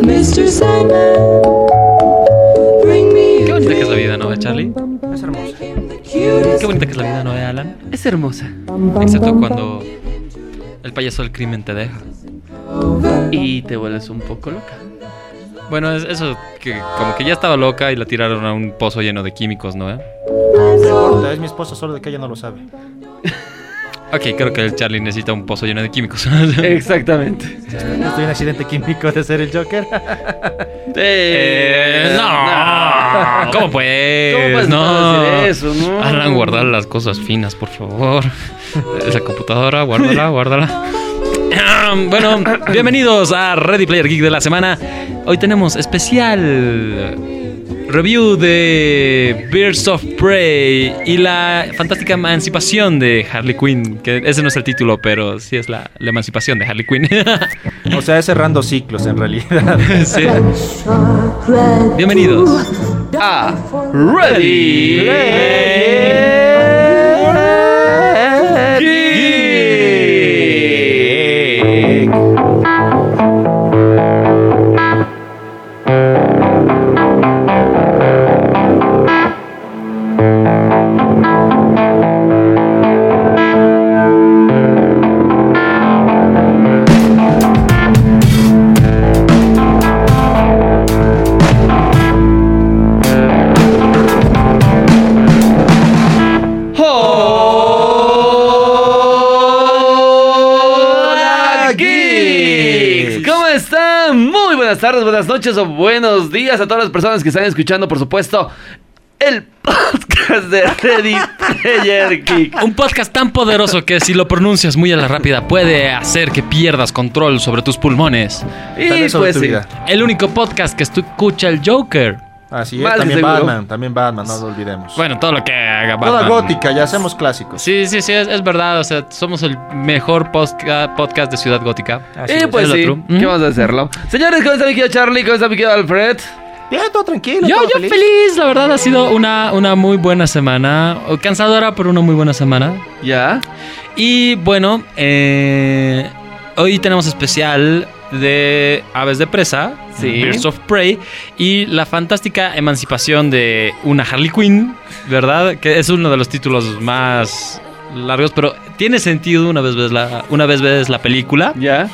Mr. Sandman, bring me Qué bonita que es la vida, ¿no, Charlie? Es hermoso. Qué bonita que es la vida, ¿no, Alan? Es hermosa. Excepto cuando el payaso del crimen te deja. Y te vuelves un poco loca. Bueno, es eso que como que ya estaba loca y la tiraron a un pozo lleno de químicos, ¿no? eh? No importa, es mi esposa, solo de que ella no lo sabe. Ok, creo que el Charlie necesita un pozo lleno de químicos. Exactamente. Estoy en un accidente químico de ser el Joker. Eh, no. ¿Cómo pues? ¿Cómo puedes no. decir eso, no? Alan, guardar las cosas finas, por favor. Esa computadora, guárdala, guárdala. Bueno, bienvenidos a Ready Player Geek de la semana. Hoy tenemos especial review de Birds of Prey y la fantástica emancipación de Harley Quinn. Que ese no es el título, pero sí es la, la emancipación de Harley Quinn. O sea, es cerrando ciclos en realidad. Sí. Bienvenidos Ah, ready. Geek. Buenas tardes, buenas noches o buenos días a todas las personas que están escuchando, por supuesto, el podcast de Ready Player Geek. Un podcast tan poderoso que si lo pronuncias muy a la rápida puede hacer que pierdas control sobre tus pulmones. Y pues tu sí. vida. El único podcast que escucha el Joker. Así es, también seguro. Batman, también Batman, no lo olvidemos. Bueno, todo lo que haga Toda Batman. gótica, ya hacemos clásicos. Sí, sí, sí, es, es verdad. O sea, somos el mejor podcast de Ciudad Gótica. Así Y es. pues es lo sí, true. ¿qué Mm. vamos a hacerlo? Señores, ¿cómo está mi querido Charlie? ¿Cómo está mi querido Alfred? Bien, todo tranquilo. Yo, todo yo feliz. la verdad ha sido una, una muy buena semana. O Cansadora, pero una muy buena semana. ¿Ya? Y bueno, eh, hoy tenemos especial de Aves de Presa, Sí. Birds of Prey, y la fantástica emancipación de una Harley Quinn, ¿verdad? Que es uno de los títulos más largos, pero tiene sentido una vez ves la, una vez ves la película. ¿Ya?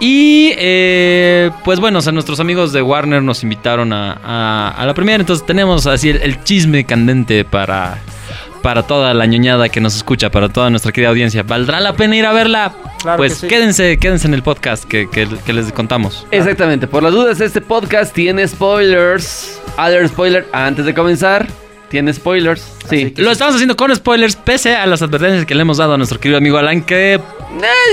Y eh, pues bueno, o sea, nuestros amigos de Warner nos invitaron a, a- a la primera, entonces tenemos así el, el chisme candente para, para toda la ñoñada que nos escucha, para toda nuestra querida audiencia. ¿Valdrá la pena ir a verla? Claro pues que sí. quédense, quédense en el podcast que, que- que les contamos. Exactamente. Por las dudas, este podcast tiene spoilers. Other spoiler antes de comenzar. Tiene spoilers. Sí. Lo estamos haciendo con spoilers, pese a las advertencias que le hemos dado a nuestro querido amigo Alan, que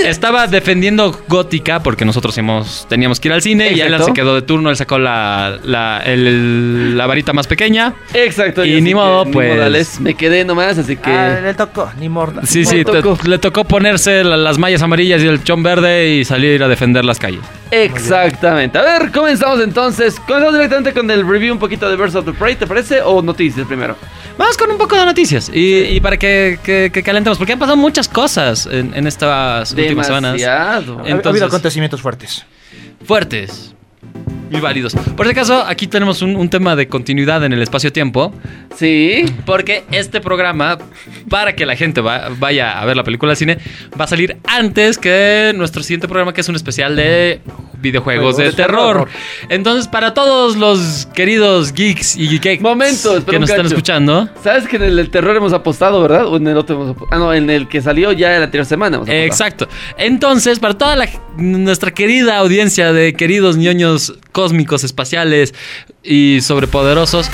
estaba defendiendo Gótica, porque nosotros hemos, teníamos que ir al cine, y. Alan se quedó de turno, él sacó la, la, el- la varita más pequeña. Exacto. Y ni que, modo, ni pues. modales. Me quedé nomás, así que. Ah, le tocó, ni morda. Sí, sí, te- le tocó ponerse la- las mallas amarillas y el chón verde y salir a defender las calles. Exactamente. A ver, comenzamos entonces. Comenzamos directamente con el review un poquito de Birds of the Prey, ¿te parece? ¿O noticias primero? Vamos con un poco de noticias y, y para que, que- que calentemos, porque han pasado muchas cosas en, en estas últimas semanas. Demasiado. Ha- ha Entonces- habido acontecimientos fuertes. Fuertes y válidos. Por si acaso, aquí tenemos un, un tema de continuidad en el espacio-tiempo, Sí. porque este programa, para que la gente va- vaya a ver la película al cine, va a salir antes que nuestro siguiente programa, que es un especial de videojuegos de terror. terror. Entonces, para todos los queridos geeks y geeks Momento, espera que nos están escuchando, ¿Sabes que en el, terror hemos apostado, verdad? ¿O en el otro hemos apostado? Ah, no, en el que salió ya la anterior semana. hemos. Exacto. Entonces, para toda la, nuestra querida audiencia de queridos ñoños cósmicos, espaciales y sobrepoderosos,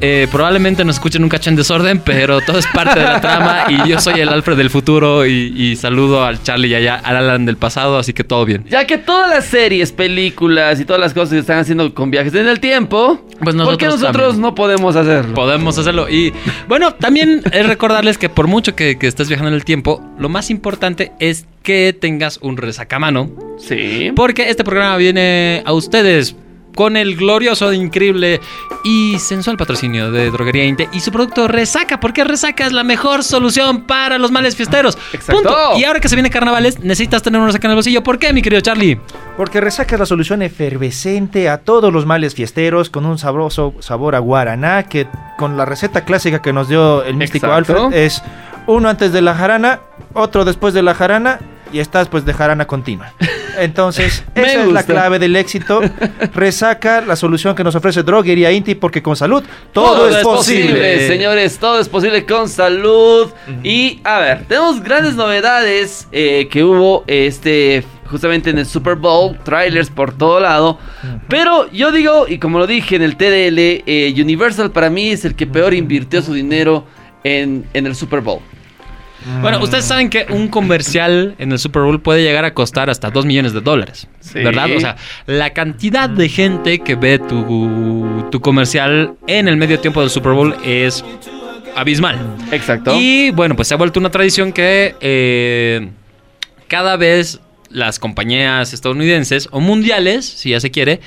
eh, probablemente nos escuchen un cacho en desorden, pero todo es parte de la trama y yo soy el Alfred del futuro y, y saludo al Charlie y allá, al Alan del pasado, así que todo bien. Ya que todas las series, películas y todas las cosas que están haciendo con viajes en el tiempo, Pues ¿por qué nosotros nosotros también. no podemos hacerlo? Podemos hacerlo. Y bueno, también es recordarles que por mucho que, que estés viajando en el tiempo, lo más importante es que tengas un resacamano. Sí. Porque este programa viene a ustedes con el glorioso, increíble y sensual patrocinio de Droguería Inte y su producto Resaca, porque Resaca es la mejor solución para los males fiesteros. Exacto. Punto. Y ahora que se viene carnavales, necesitas tener una resaca en el bolsillo. ¿Por qué, mi querido Charlie? Porque resaca es la solución efervescente a todos los males fiesteros con un sabroso sabor a guaraná que con la receta clásica que nos dio el místico Exacto. Alfred es uno antes de la jarana, otro después de la jarana y estás pues de jarana continua. Entonces, esa es la clave del éxito. Resaca la solución que nos ofrece Droguería Inti porque con salud todo, Todo es es posible. posible. señores, todo es posible con salud. Y a ver, tenemos grandes novedades eh, que hubo este justamente en el Super Bowl, trailers por todo lado. Pero yo digo, y como lo dije en el TDL, eh, Universal para mí es el que peor invirtió su dinero en, en el Super Bowl. Bueno, ustedes saben que un comercial en el Super Bowl puede llegar a costar hasta 2 millones de dólares. Sí. ¿Verdad? O sea, la cantidad de gente que ve tu, tu comercial en el medio tiempo del Super Bowl es abismal. Exacto. Y bueno, pues se ha vuelto una tradición que eh, cada vez las compañías estadounidenses o mundiales, si ya se quiere,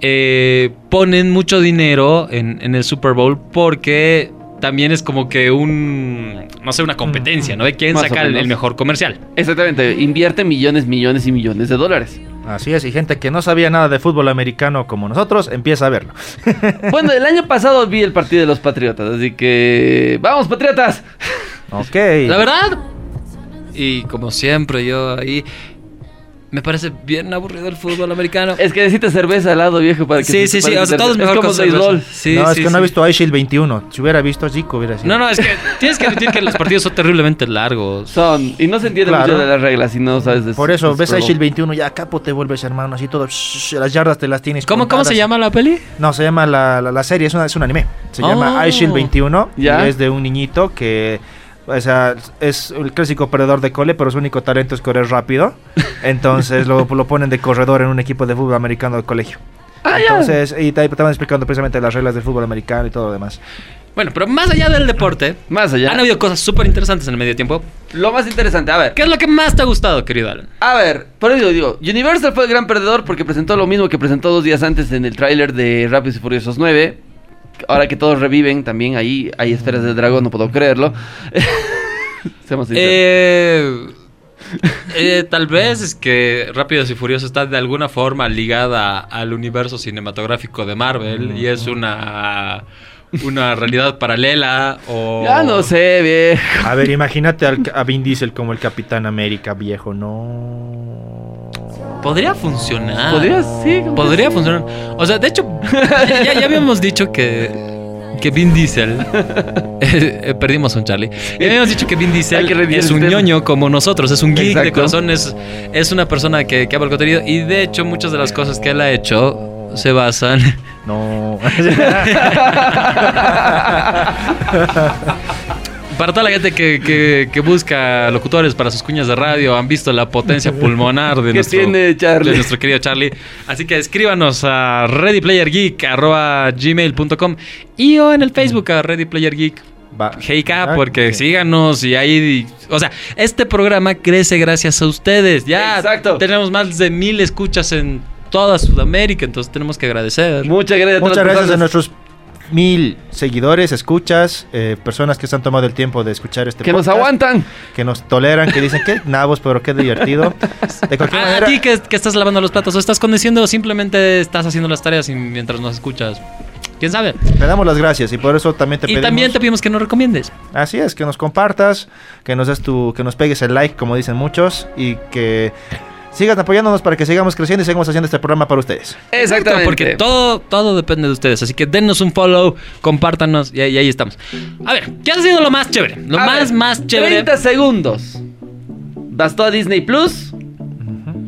eh, ponen mucho dinero en, en el Super Bowl porque también es como que un, no sé, una competencia, ¿no? De quién Más saca el, el mejor comercial. Exactamente, invierte millones, millones y millones de dólares. Así es, y gente que no sabía nada de fútbol americano como nosotros empieza a verlo. Bueno, el año pasado vi el partido de los Patriotas, así que... ¡Vamos, Patriotas! Ok. La verdad, y como siempre yo ahí, me parece bien aburrido el fútbol americano. Es que necesitas cerveza al lado, viejo, para que Sí, sí, sí, o sea, todo es mejor como béisbol. Sí, no, es sí, que no he visto iShield 21. Si hubiera visto Zico hubiera sido. No, no, es que tienes que admitir que los partidos son terriblemente largos. Son, y no se entiende Claro. mucho de las reglas si no sabes de Por eso, de ves Bowl. iShield 21, ya capo te vuelves hermano, así todo. shh, las yardas te las tienes. ¿Cómo, ¿Cómo se llama la peli? No, se llama la, la, la serie, es, una, es un anime. Se Oh. llama iShield 21 Ya. y es de un niñito que. O sea, es el clásico perdedor de cole, pero su único talento es correr rápido. Entonces lo, lo ponen de corredor en un equipo de fútbol americano de colegio. Ah, ya. Entonces, y te estaban explicando precisamente las reglas del fútbol americano y todo lo demás. Bueno, pero más allá del deporte, Más allá. han habido cosas súper interesantes en el medio tiempo. Lo más interesante, a ver. ¿Qué es lo que más te ha gustado, querido Alan? A ver, por eso digo, Universal fue el gran perdedor porque presentó lo mismo que presentó dos días antes en el tráiler de Rápidos y Furiosos 9. Ahora que todos reviven, también ahí hay esferas del dragón, no puedo creerlo. Seamos sinceros. Eh, eh, tal vez es que Rápidos y Furiosos está de alguna forma ligada al universo cinematográfico de Marvel y es una, una realidad paralela o... Ya no sé, viejo. A ver, imagínate al- a Vin Diesel como el Capitán América viejo, no. Podría funcionar. Podría, sí. Podría sí. funcionar. O sea, de hecho, ya, habíamos dicho que, que Vin Diesel. eh, eh, perdimos a un Charlie. Ya habíamos dicho que Vin Diesel que es un ñoño como nosotros, es un geek de corazón, es, es una persona que, que ama el contenido. Y de hecho, muchas de las cosas que él ha hecho se basan. No. Para toda la gente que, que- que busca locutores para sus cuñas de radio, han visto la potencia pulmonar de ¿Qué nuestro, tiene Charlie? de nuestro querido Charlie. Así que escríbanos a readyplayergeek.gmail.com y o en el Facebook a readyplayergeek. Heika, Ah, porque sí. síganos y ahí. O sea, este programa crece gracias a ustedes. Ya Exacto. tenemos más de mil escuchas en toda Sudamérica, entonces tenemos que agradecer. Muchas gracias a todas Muchas gracias a personas. nuestros mil seguidores, escuchas, eh, personas que se han tomado el tiempo de escuchar este Que nos podcast, aguantan. que nos toleran, que dicen que nabos, pero qué divertido. De cualquier A, a manera, ti que, que estás lavando los platos o estás conduciendo o simplemente estás haciendo las tareas y mientras nos escuchas. ¿Quién sabe? te damos las gracias y por eso también te y pedimos. también te pedimos que nos recomiendes. Así es, que nos compartas, que nos des tu, que nos pegues el like, como dicen muchos, y que sigas apoyándonos para que sigamos creciendo y sigamos haciendo este programa para ustedes. Exactamente. Porque todo, todo depende de ustedes. Así que denos un follow, compártanos y, ahí- y ahí estamos. A ver, ¿qué ha sido lo más chévere? Lo A más, ver, más chévere. 30 segundos. Bastó a Disney Plus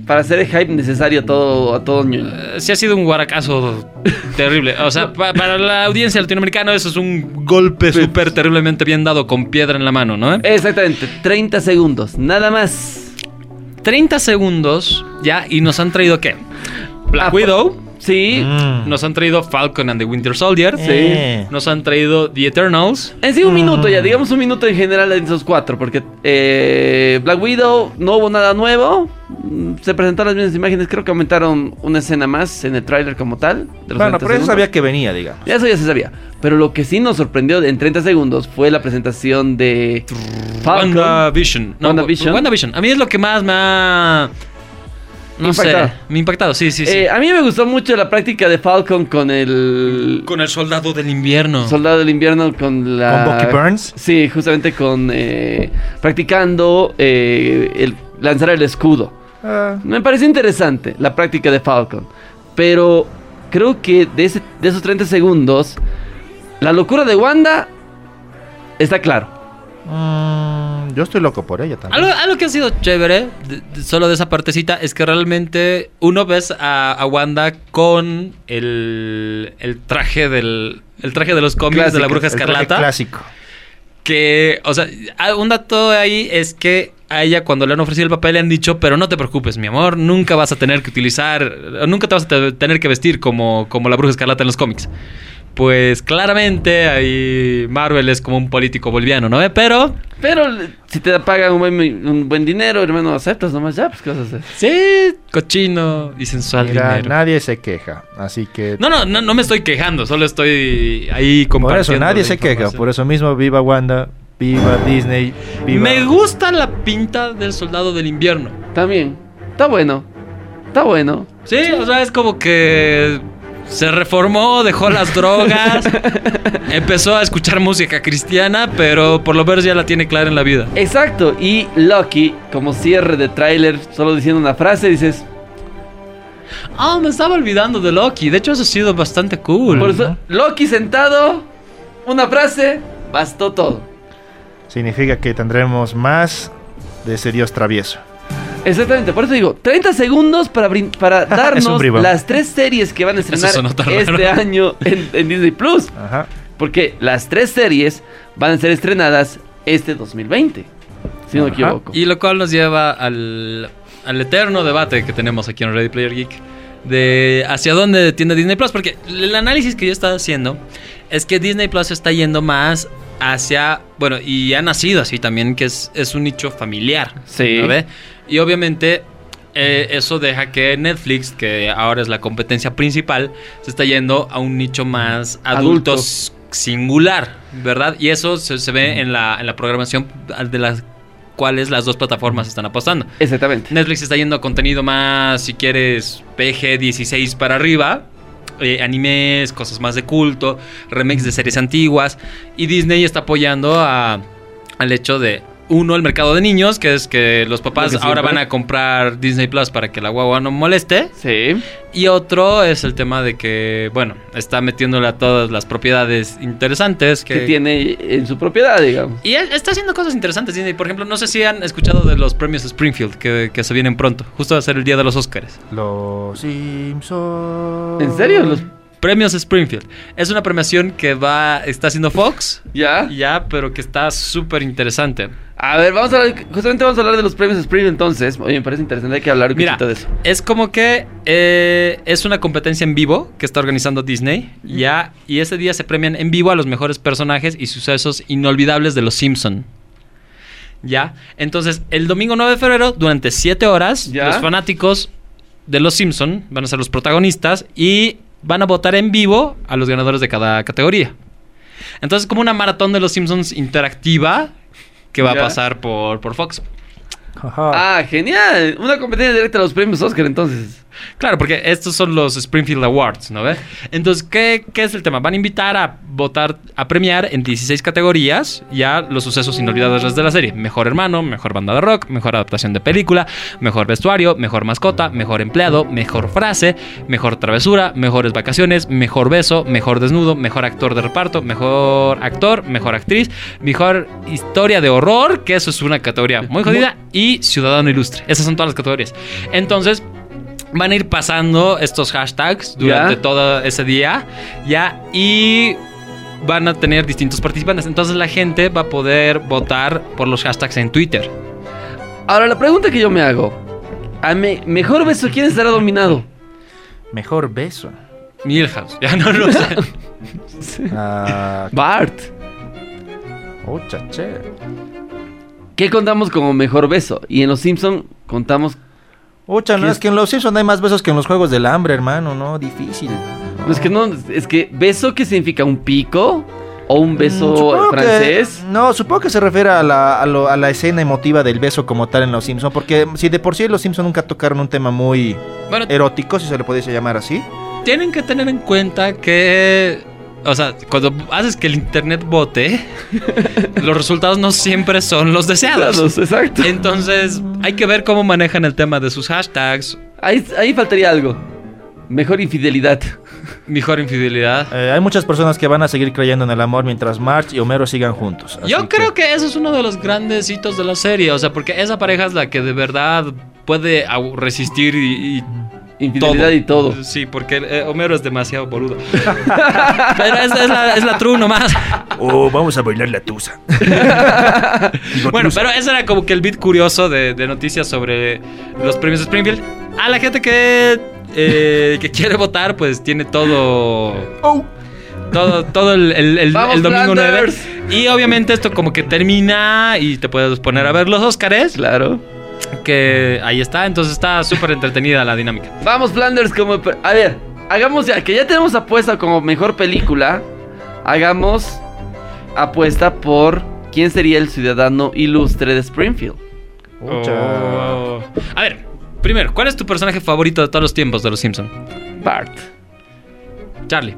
para hacer el hype necesario a todo, a todo ñoño. Eh, Sí ha sido un guaracazo terrible. O sea, pa- para la audiencia latinoamericana eso es un golpe súper terriblemente bien dado con piedra en la mano, ¿no? Exactamente, 30 segundos, nada más. 30 segundos ya y nos han traído ¿qué? Black Ah, Widow, Sí. Mm. Nos han traído Falcon and the Winter Soldier. Eh. Nos han traído The Eternals. En sí, un minuto ya, digamos un minuto en general en esos cuatro, porque eh, Black Widow no hubo nada nuevo. Mm, Se presentaron las mismas imágenes, creo que aumentaron una escena más en el tráiler como tal. de los Bueno, 30 pero eso sabía que venía, digamos. Ya eso ya se sabía. Pero lo que sí nos sorprendió en 30 segundos fue la presentación de Falcon. WandaVision. No, WandaVision. WandaVision. A mí es lo que más me ha. No Impactado. sé. Me ha impactado, sí, sí, sí. Eh, a mí me gustó mucho la práctica de Falcon con el Con el soldado del invierno. Soldado del Invierno con la... Con Bucky Barnes. Sí, justamente con... eh, practicando eh, el lanzar el escudo. Ah, Me pareció interesante la práctica de Falcon. Pero creo que de, ese- de esos 30 segundos, la locura de Wanda está claro. Mm, yo estoy loco por ella también. Algo, algo que ha sido chévere, de- de- solo de esa partecita, es que realmente uno ves a, a Wanda con el, el traje del el traje de los cómics de la bruja El escarlata. clásico. Que, o sea, ah, un dato ahí es que a ella cuando le han ofrecido el papel le han dicho, pero no te preocupes, mi amor, nunca vas a tener que utilizar, nunca te vas a te- tener que vestir como, como la bruja escarlata en los cómics. Pues claramente ahí Marvel es como un político boliviano, ¿no? Pero Pero si te pagan un buen, un buen dinero, hermano, aceptas nomás ya, pues qué vas a hacer. sí, cochino y sensual Mira, dinero. nadie se queja, así que... No, no, no, no me estoy quejando, solo estoy ahí por compartiendo. eso nadie se queja, por eso mismo viva Wanda, viva Disney, viva... Me gusta la pinta del soldado del invierno. También, está bueno, está bueno. Sí, o sea, es como que se reformó, dejó las drogas, empezó a escuchar música cristiana, pero por lo menos ya la tiene clara en la vida. Exacto, y Lucky, como cierre de tráiler, solo diciendo una frase, dices, Ah, me estaba olvidando de Loki. De hecho, eso ha sido bastante cool. por eso, Loki sentado, una frase, bastó todo. Significa que tendremos más de ese dios travieso. Exactamente, por eso digo, 30 segundos para, brin- para darnos las tres series que van a estrenar este año en, en Disney Plus. Ajá. Porque las tres series van a ser estrenadas este 2020, si no me equivoco. Y lo cual nos lleva al, al eterno debate que tenemos aquí en Ready Player Geek de hacia dónde tiende Disney Plus. Porque el análisis que yo estaba haciendo es que Disney Plus está yendo más hacia, bueno, y ha nacido así también, que es, es un nicho familiar. Sí. ¿no ve? Y obviamente eh, eso deja que Netflix, que ahora es la competencia principal, se está yendo a un nicho más Adulto. adultos singular, ¿verdad? Y eso se, se ve en la, en la programación de las cuales las dos plataformas están apostando. Exactamente. Netflix está yendo a contenido más, si quieres, PG 16 para arriba. eh, animes, cosas más de culto, remakes de series antiguas. Y Disney está apoyando a- al hecho de, uno, el mercado de niños, que es que los papás Lo que ahora van a comprar Disney Plus para que la guagua no moleste. Sí. Y otro es el tema de que, bueno, está metiéndole a todas las propiedades interesantes Que tiene en su propiedad, digamos. y él está haciendo cosas interesantes, Disney. Por ejemplo, no sé si han escuchado de los premios Springfield que, que se vienen pronto. Justo va a ser el día de los Oscars. Los Simpsons. ¿En serio? Los- Premios Springfield. Es una premiación que va, está haciendo Fox. ¿Ya? Ya, pero que está súper interesante. A ver, vamos a hablar, justamente vamos a hablar de los premios Spring entonces. Oye, me parece interesante, hay que hablar un Mira, poquito de eso. es como que eh, es una competencia en vivo que está organizando Disney, ya, y ese día se premian en vivo a los mejores personajes y sucesos inolvidables de Los Simpson. Ya, entonces el domingo 9 de febrero, durante 7 horas, Ya. los fanáticos de Los Simpson van a ser los protagonistas y van a votar en vivo a los ganadores de cada categoría. Entonces, como una maratón de Los Simpsons interactiva que va Ya. a pasar por, por Fox. Ajá. Ah, genial. Una competencia directa a los premios Oscar entonces. Claro, porque estos son los Springfield Awards, ¿no ves? Entonces, ¿qué, qué es el tema? Van a invitar a votar, a premiar en 16 categorías ya los sucesos inolvidables de la serie. Mejor hermano, mejor banda de rock, mejor adaptación de película, mejor vestuario, mejor mascota, mejor empleado, mejor frase, mejor travesura, mejores vacaciones, mejor beso, mejor desnudo, mejor actor de reparto, mejor actor, mejor actriz, mejor historia de horror, que eso es una categoría muy jodida, y ciudadano ilustre. Esas son todas las categorías. Entonces, van a ir pasando estos hashtags durante Ya. todo ese día, ya, y van a tener distintos participantes. Entonces la gente va a poder votar por los hashtags en Twitter. Ahora, la pregunta que yo me hago. A me- mejor beso, ¿quién estará dominado? Mejor beso. Milhouse. Ya no lo sé. Ah, Bart. oh, chaché. ¿Qué contamos como mejor beso? Y en Los Simpson contamos... Ucha, no, ¿Qué es que en los Simpsons hay más besos que en los Juegos del Hambre, hermano, ¿no? Difícil. No, es que no, es que beso, ¿qué significa? ¿Un pico? ¿O un Mm, beso supongo que- francés? no, supongo que se refiere a la, a, lo- a la escena emotiva del beso como tal en Los Simpsons, porque si de por sí Los Simpsons nunca tocaron un tema muy Bueno, erótico, si se le pudiese llamar así. tienen que tener en cuenta que. O sea, cuando haces que el internet vote, los resultados no siempre son los deseados. Claro, exacto. Entonces, hay que ver cómo manejan el tema de sus hashtags. Ahí, ahí faltaría algo. Mejor infidelidad. Mejor infidelidad. Eh, hay muchas personas que van a seguir creyendo en el amor mientras Marge y Homero sigan juntos. Yo creo que eso es uno de los grandes hitos de la serie. O sea, porque esa pareja es la que de verdad puede resistir y, y Infidelidad y todo. Sí, porque eh, Homero es demasiado boludo. Pero es, es la, es la true nomás. Oh, vamos a bailar la tusa. Bueno, pero ese era como que el bit curioso de, de noticias sobre los premios Springfield. A la gente que, eh, que quiere votar, pues tiene todo. Oh. Todo, todo el, el- el- ¡Vamos, el domingo 9. Flanders! Y obviamente esto como que termina y te puedes poner a ver los Óscares. Claro. Que ahí está, entonces está súper entretenida la dinámica. Vamos, Flanders, como... A ver, hagamos ya, que ya tenemos apuesta como mejor película. Hagamos apuesta por quién sería el ciudadano ilustre de Springfield. Oh. A ver, primero, ¿cuál es tu personaje favorito de todos los tiempos de los Simpsons? Bart. Charlie.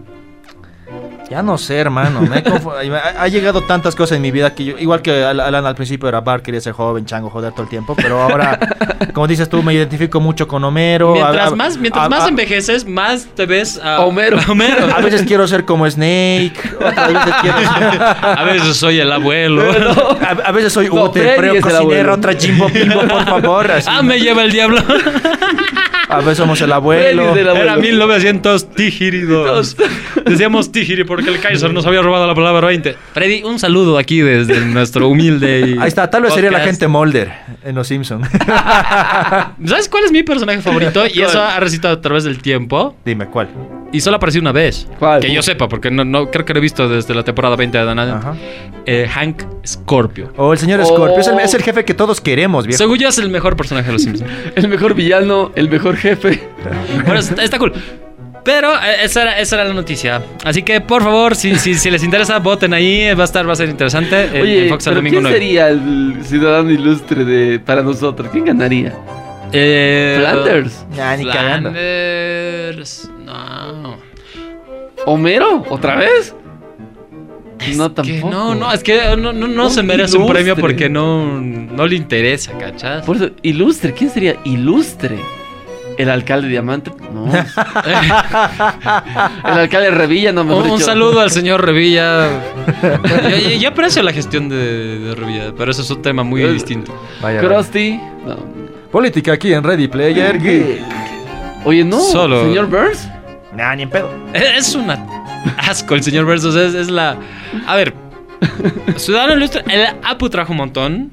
Ya no sé, hermano. me ha, ha llegado tantas cosas en mi vida que yo, igual que Al- Alan al principio era Bart, quería ser joven, chango, joder todo el tiempo. Pero ahora, como dices tú, me identifico mucho con Homero. Mientras A- a- más, mientras a- más a- envejeces, más te ves a Homero. a Homero. A veces quiero ser como Snake. Otras veces quiero ser- A veces soy el abuelo. A, a veces soy No, Ute, pero cocinero, otra Jimbo Pimbo, por favor. así. Ah, me lleva el diablo. A veces somos el abuelo. El abuelo. Era 1900 Tijiridos. Decíamos Tijiri porque el Kaiser nos había robado la palabra 20. Freddy, un saludo aquí desde nuestro humilde. y- Ahí está, tal vez sería la gente Molder en Los Simpsons. ¿Sabes cuál es mi personaje favorito? Y eso ha recitado a través del tiempo. Dime, ¿cuál? Y solo apareció una vez. ¿Cuál? Que yo sepa, porque no, no creo que lo he visto desde la temporada 20 de Danada. Ajá. Eh, Hank Scorpio. O el señor Oh. Scorpio. Es el, es el jefe que todos queremos, viejo. Según yo es el mejor personaje de los Simpsons. El mejor villano, el mejor jefe. Bueno, está, está cool. Pero eh, esa era, esa era la noticia. Así que, por favor, si, si, si les interesa, voten ahí. Va a estar, va a ser interesante. En- Oye, en Fox el pero domingo ¿quién 9. sería el ciudadano ilustre de para nosotros? ¿Quién ganaría? Eh, Flanders. Ya, ni cagando. Flanders. No. ¿Homero? ¿Otra vez? Es no, que tampoco. no, no, es que no, no, no se merece un premio porque no, no le interesa, ¿cachas? Por eso, ilustre. ¿Quién sería ilustre? ¿El alcalde Diamante? No. El alcalde Revilla, no, mejor Un, un saludo al señor Revilla. yo, yo- yo aprecio la gestión de, de Revilla, pero eso es un tema muy Eh, distinto. Vaya, Krusty. No. Política aquí en Ready Player Geek. Oye, no. Solo- Señor Burns. Nah, ni en pedo. Es una asco el señor Versus. Es, es la. A ver. Ciudadano Ilustre. El Apu trajo un montón.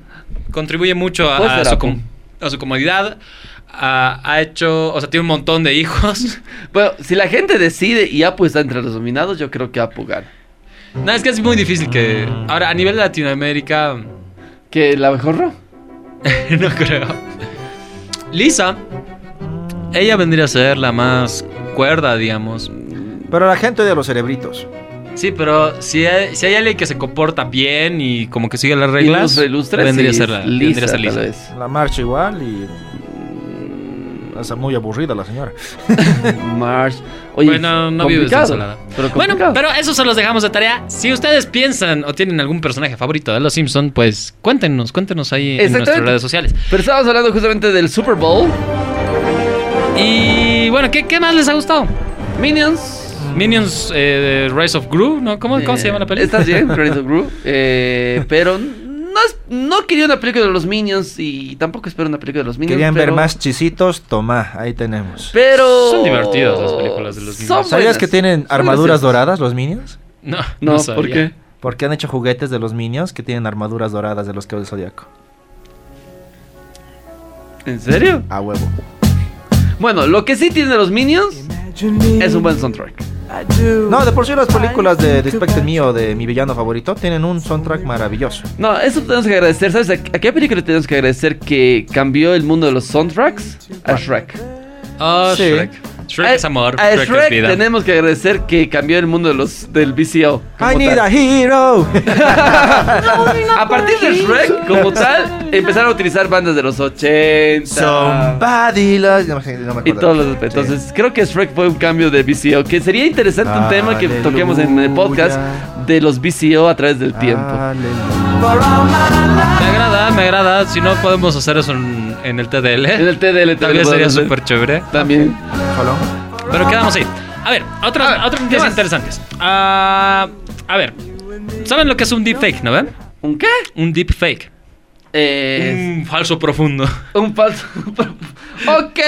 Contribuye mucho su, a su comodidad. Ha, ha hecho. O sea, tiene un montón de hijos. Bueno, si la gente decide y Apu está entre los nominados, yo creo que Apu gana. No, es que es muy difícil que. Ahora, a nivel de Latinoamérica. ¿Que la mejor no? no creo. Lisa. Ella vendría a ser la más cuerda, digamos. Pero la gente odia los cerebritos. Sí, pero si hay, si hay alguien que se comporta bien y como que sigue las reglas, Ilustre, ilustre, vendría, sí, a ser la, Lisa, vendría a ser tal Lisa. vez. La marcha igual y. Es muy aburrida la señora. March. Oye, Bueno, no vives ensalada. Pero Bueno, pero eso se los dejamos de tarea. Si ustedes piensan o tienen algún personaje favorito de Los Simpson, pues cuéntenos, cuéntenos ahí en nuestras redes sociales. Pero estábamos hablando justamente del Super Bowl. Y bueno, ¿qué, qué más les ha gustado? Minions. Minions eh, Rise of Gru, ¿no? ¿Cómo, cómo se llama la película? Estás bien, Rise of Gru. Eh, pero no, es- no quería una película de los Minions y tampoco espero una película de los Minions. Querían ver más chisitos, toma, ahí tenemos. Pero. Son divertidas las películas de los Minions. Son ¿Sabías buenas, que tienen armaduras doradas los Minions? No, No, sabía. ¿por qué? Porque han hecho juguetes de los Minions que tienen armaduras doradas de los que del Zodíaco. ¿En serio? A huevo. Bueno, lo que sí tienen los Minions es un buen soundtrack. No, de por sí las películas de Respect Me o de mi villano favorito tienen un soundtrack maravilloso. No, eso tenemos que agradecer. ¿Sabes a, a qué película tenemos que agradecer que cambió el mundo de los soundtracks? A Shrek. Oh, Sí. Shrek. Shrek A- es amor. A Shrek, Shrek, es vida. tenemos que agradecer que cambió el mundo de los, del VCO. como I need tal. a hero. A partir de Shrek, como tal, empezaron a utilizar bandas de los 80. Somebody loves- no no me Y acuerdo. todos los Entonces, creo que Shrek fue un cambio de VCO. Que sería interesante un tema que Aleluya. toquemos en el podcast de los VCO a través del tiempo. Aleluya. Me agrada, me agrada. Si no podemos hacer eso en, en el TDL, En el TDL también también sería súper chévere. También. Pero quedamos ahí. A ver, otras, A ver, otras ¿qué noticias interesantes. Ah, a ver, ¿saben lo que es un deepfake, no ven? ¿Un qué? Un deepfake. Eh, Un falso profundo. un falso. ok,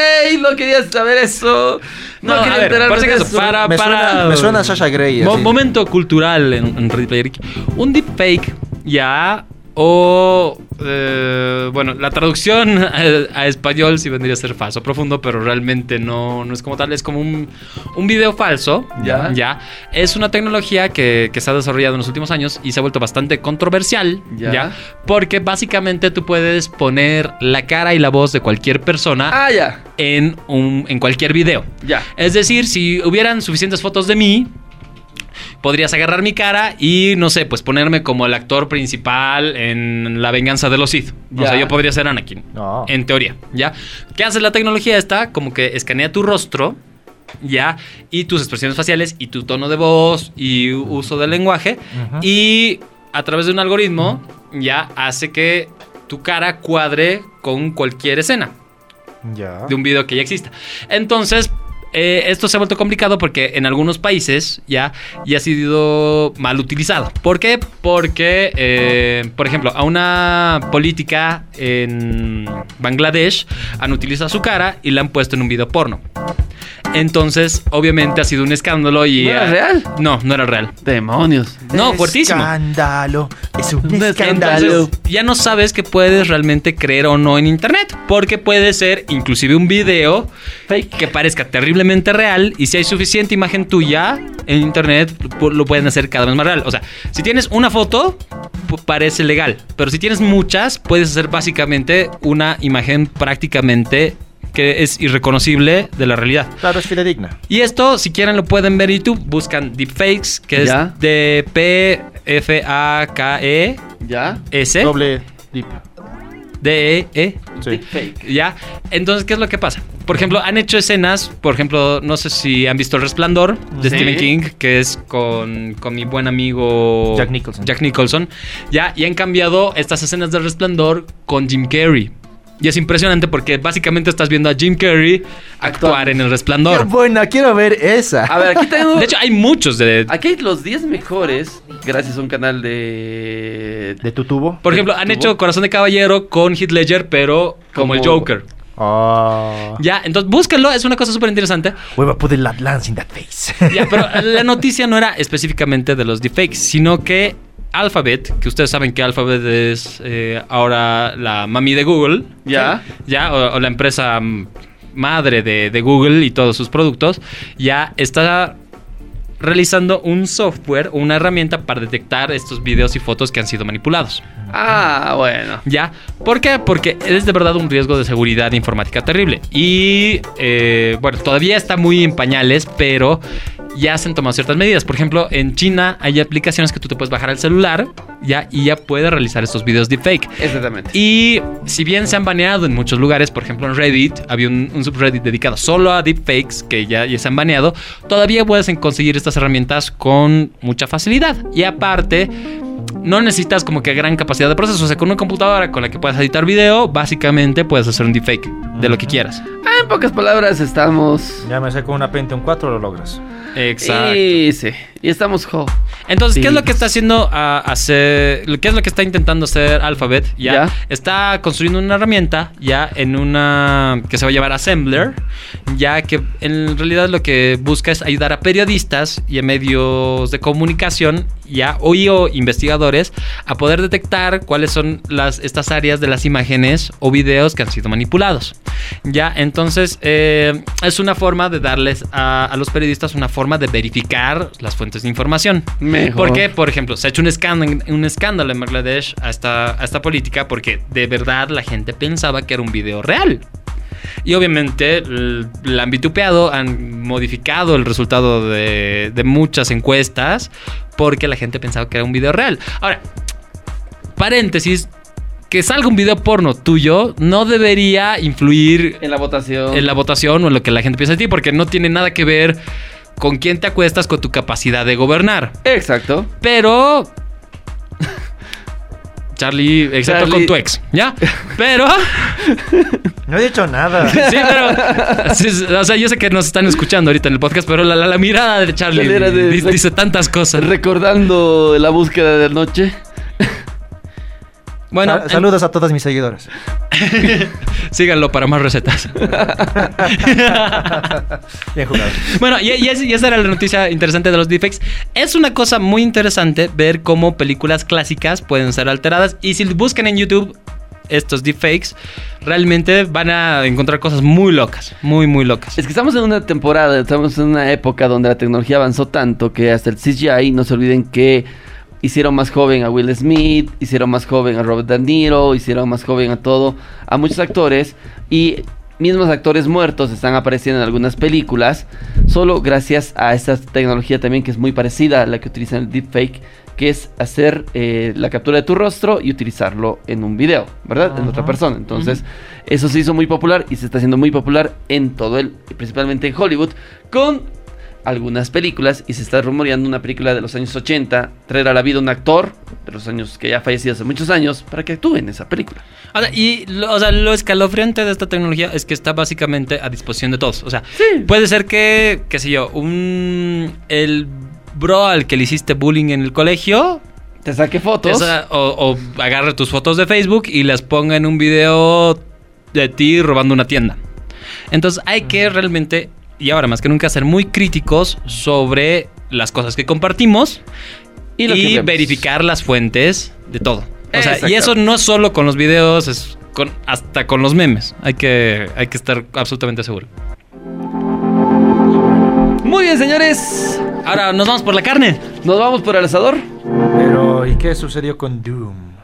no quería saber eso. No, No, quería a ver, enterarme de eso. para- Me suena, me suena a Sasha Grey. Mo- así. momento cultural en, en Ready Player Geek. Un deepfake ya o eh, bueno la traducción a, a español sí vendría a ser falso profundo pero realmente no, no es como tal es como un, un video falso Ya. ya es una tecnología que, que se ha desarrollado en los últimos años y se ha vuelto bastante controversial Ya. ya, porque básicamente tú puedes poner la cara y la voz de cualquier persona Ah, ya. en un en cualquier video Ya. es decir, si hubieran suficientes fotos de mí, podrías agarrar mi cara y, no sé, pues ponerme como el actor principal en La venganza de los Sith. O Ya. sea, yo podría ser Anakin. No. En teoría, ¿ya? ¿Qué hace la tecnología esta? Como que escanea tu rostro, ¿ya? Y tus expresiones faciales y tu tono de voz y uso del lenguaje. Ujú. Y a través de un algoritmo, ya hace que tu cara cuadre con cualquier escena Ya. de un video que ya exista. Entonces, eh, esto se ha vuelto complicado porque en algunos países ya, ya ha sido mal utilizado. ¿Por qué? Porque, eh, por ejemplo, a una política en Bangladesh han utilizado su cara y la han puesto en un video porno. Entonces, obviamente ha sido un escándalo y... ¿No era eh, real? No, no era real. Demonios. No, fuertísimo. Escándalo. Es un escándalo. Entonces, ya no sabes que puedes realmente creer o no en internet. Porque puede ser inclusive un video Fake. que parezca terriblemente real. Y si hay suficiente imagen tuya en internet, lo pueden hacer cada vez más real. O sea, si tienes una foto, parece legal. Pero si tienes muchas, puedes hacer básicamente una imagen prácticamente que es irreconocible de la realidad. Claro, es fidedigna. Y esto, si quieren, lo pueden ver en YouTube. Buscan deepfakes, que es Ya. de P-F-A-K-E. ¿Ya? S Doble dip. D E E Sí. Fake. ya entonces qué es lo que pasa por ejemplo han hecho escenas por ejemplo no sé si han visto El Resplandor de Sí. Stephen King que es con, con mi buen amigo Jack Nicholson. Jack Nicholson ya y han cambiado estas escenas del Resplandor con Jim Carrey y es impresionante porque básicamente estás viendo a Jim Carrey actuar en El Qué Resplandor buena, quiero ver esa. A ver, aquí tengo. de hecho hay muchos de Aquí hay los 10 mejores, gracias a un canal de. ¿De tu tubo? por ejemplo han hecho Corazón de Caballero con Heath Ledger pero como, el Joker Oh. ya entonces búsquenlo es una cosa súper interesante We will put the la- lance in that face. Ya, pero la noticia no era específicamente de los deepfakes, sino que Alphabet, que ustedes saben que Alphabet es eh, ahora la mami de Google, Ya. ya, o, o la empresa madre de, de Google y todos sus productos, ya está realizando un software o una herramienta para detectar estos videos y fotos que han sido manipulados. Ah, bueno. ¿Ya? ¿Por qué? Porque es de verdad un riesgo de seguridad informática terrible. Y eh, bueno, todavía está muy en pañales, pero ya se han tomado ciertas medidas. Por ejemplo, en China hay aplicaciones que tú te puedes bajar al celular ya y ya puedes realizar estos videos deepfake. Exactamente. Y si bien se han baneado en muchos lugares, por ejemplo en Reddit, había un, un subreddit dedicado solo a deepfakes que ya, ya se han baneado, todavía puedes conseguir estas herramientas con mucha facilidad. Y aparte, no necesitas como que gran capacidad de proceso. O sea, con una computadora con la que puedas editar video, básicamente puedes hacer un deepfake de lo que quieras. Ah, en pocas palabras, estamos. Ya me sé con una Pentium 4 lo logras. Exacto. Y sí. Y estamos jo. Entonces, ¿qué es lo que está haciendo a hacer? ¿Qué es lo que está intentando hacer Alphabet? Ya, Ya. está construyendo una herramienta ya en una que se va a llamar Assembler, ya que en realidad lo que busca es ayudar a periodistas y a medios de comunicación ya o, y o investigadores a poder detectar cuáles son las estas áreas de las imágenes o videos que han sido manipulados. Ya, entonces eh, es una forma de darles a, a los periodistas una forma de verificar las fuentes de información. Mejor. Porque, por ejemplo, se ha hecho un escándalo, un escándalo en Bangladesh a esta, a esta política porque de verdad la gente pensaba que era un video real. Y obviamente la han vitupeado, han modificado el resultado de, de muchas encuestas porque la gente pensaba que era un video real. Ahora, paréntesis, que salga un video porno tuyo no debería influir En la votación. en la votación o en lo que la gente piensa de ti, porque no tiene nada que ver con quién te acuestas, con tu capacidad de gobernar. Exacto. Pero. Charlie, excepto Charlie. con tu ex, ¿ya? Pero. No he dicho nada. Sí, pero. sí, o sea, yo sé que nos están escuchando ahorita en el podcast, pero la, la- la mirada de Charlie de- di- dice tantas cosas. Recordando la búsqueda de noche. Bueno, Sa- saludos a todos mis seguidores. en- síganlo para más recetas. Bien jugado. Bueno, y, y esa era la noticia interesante de los deepfakes. Es una cosa muy interesante ver cómo películas clásicas pueden ser alteradas. Y si buscan en YouTube estos deepfakes, realmente van a encontrar cosas muy locas. Muy, muy locas. Es que estamos en una temporada, estamos en una época donde la tecnología avanzó tanto que hasta el CGI, no se olviden que hicieron más joven a Will Smith, hicieron más joven a Robert De Niro, hicieron más joven a todo, a muchos actores y mismos actores muertos están apareciendo en algunas películas solo gracias a esta tecnología también que es muy parecida a la que utilizan el deepfake que es hacer eh, la captura de tu rostro y utilizarlo en un video, ¿verdad? En otra persona. Entonces, eso se hizo muy popular y se está haciendo muy popular en todo el, principalmente en Hollywood, con algunas películas y se está rumoreando una película de los años 80, traer a la vida un actor de los años que ya ha fallecido hace muchos años para que actúe en esa película. O sea, y lo, o sea, lo escalofriante de esta tecnología es que está básicamente a disposición de todos. O sea, puede ser que, qué sé yo, un. El bro al que le hiciste bullying en el colegio. Te saque fotos. esa- o, o agarre tus fotos de Facebook y las ponga en un video de ti robando una tienda. Entonces hay que realmente, y ahora más que nunca, ser muy críticos sobre las cosas que compartimos Y que verificar las fuentes de todo. O sea, y eso no es solo con los videos, es con, hasta con los memes. Hay que, hay que estar absolutamente seguro. Muy bien, señores. Ahora nos vamos por la carne. Nos vamos por el asador. Pero, ¿y qué sucedió con Doom?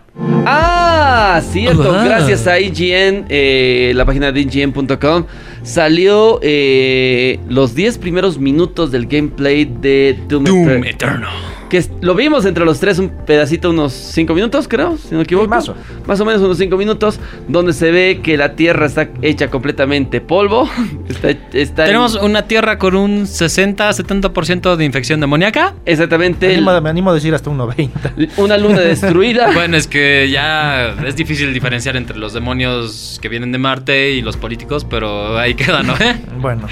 Ah, cierto. Ah. Gracias a IGN, eh, la página de IGN.com, salió eh, los 10 primeros minutos del gameplay de Doom, Doom Eter- Eterno. Que lo vimos entre los tres un pedacito, unos 5 minutos, creo, si no me equivoco. Sí, más o- Más o menos unos 5 minutos, donde se ve que la tierra está hecha completamente polvo. está, está en- Tenemos una tierra con un 60-70% de infección demoníaca. Me exactamente animo, me animo a decir hasta un 90. una luna destruida. Bueno, es que ya es difícil diferenciar entre los demonios que vienen de Marte y los políticos, pero ahí queda, ¿no? Bueno,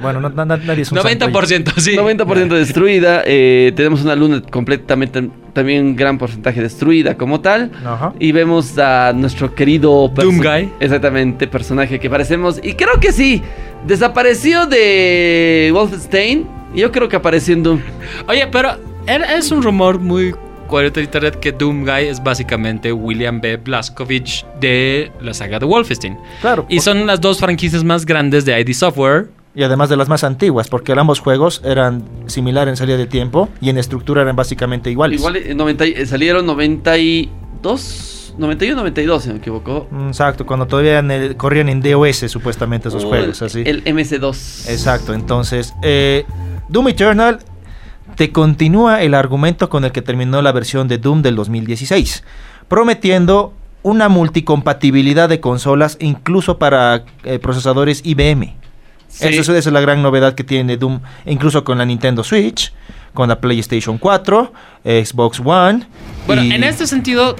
bueno no- na- na- nadie es un santo. 90%, sí. 90% destruida. eh, tenemos una luna completamente, también un gran porcentaje destruida como tal. Ajá. Y vemos a nuestro querido perso- Doom Guy. Exactamente, personaje que parecemos. Y creo que sí, desapareció de Wolfenstein. Yo creo que apareció en Doom. Oye, pero era- es un rumor muy cuarto de internet que Doom Guy es básicamente William B. Blazkowicz de la saga de Wolfenstein. Claro. Y son las dos franquicias más grandes de ID Software. Y además de las más antiguas, porque ambos juegos eran similares en salida de tiempo y en estructura eran básicamente iguales. Igual eh, 90 y- eh, salieron 92, 91, 92, si no me equivoco. Mm, Exacto, cuando todavía en el- corrían en DOS supuestamente esos O juegos, el, así. El MS2. Exacto, entonces, eh, Doom Eternal te continúa el argumento con el que terminó la versión de Doom del 2016, prometiendo una multicompatibilidad de consolas incluso para eh, procesadores IBM. Sí. Esa, es, esa es la gran novedad que tiene Doom, incluso con la Nintendo Switch, con la PlayStation 4, eh, Xbox One. Bueno, y- en este sentido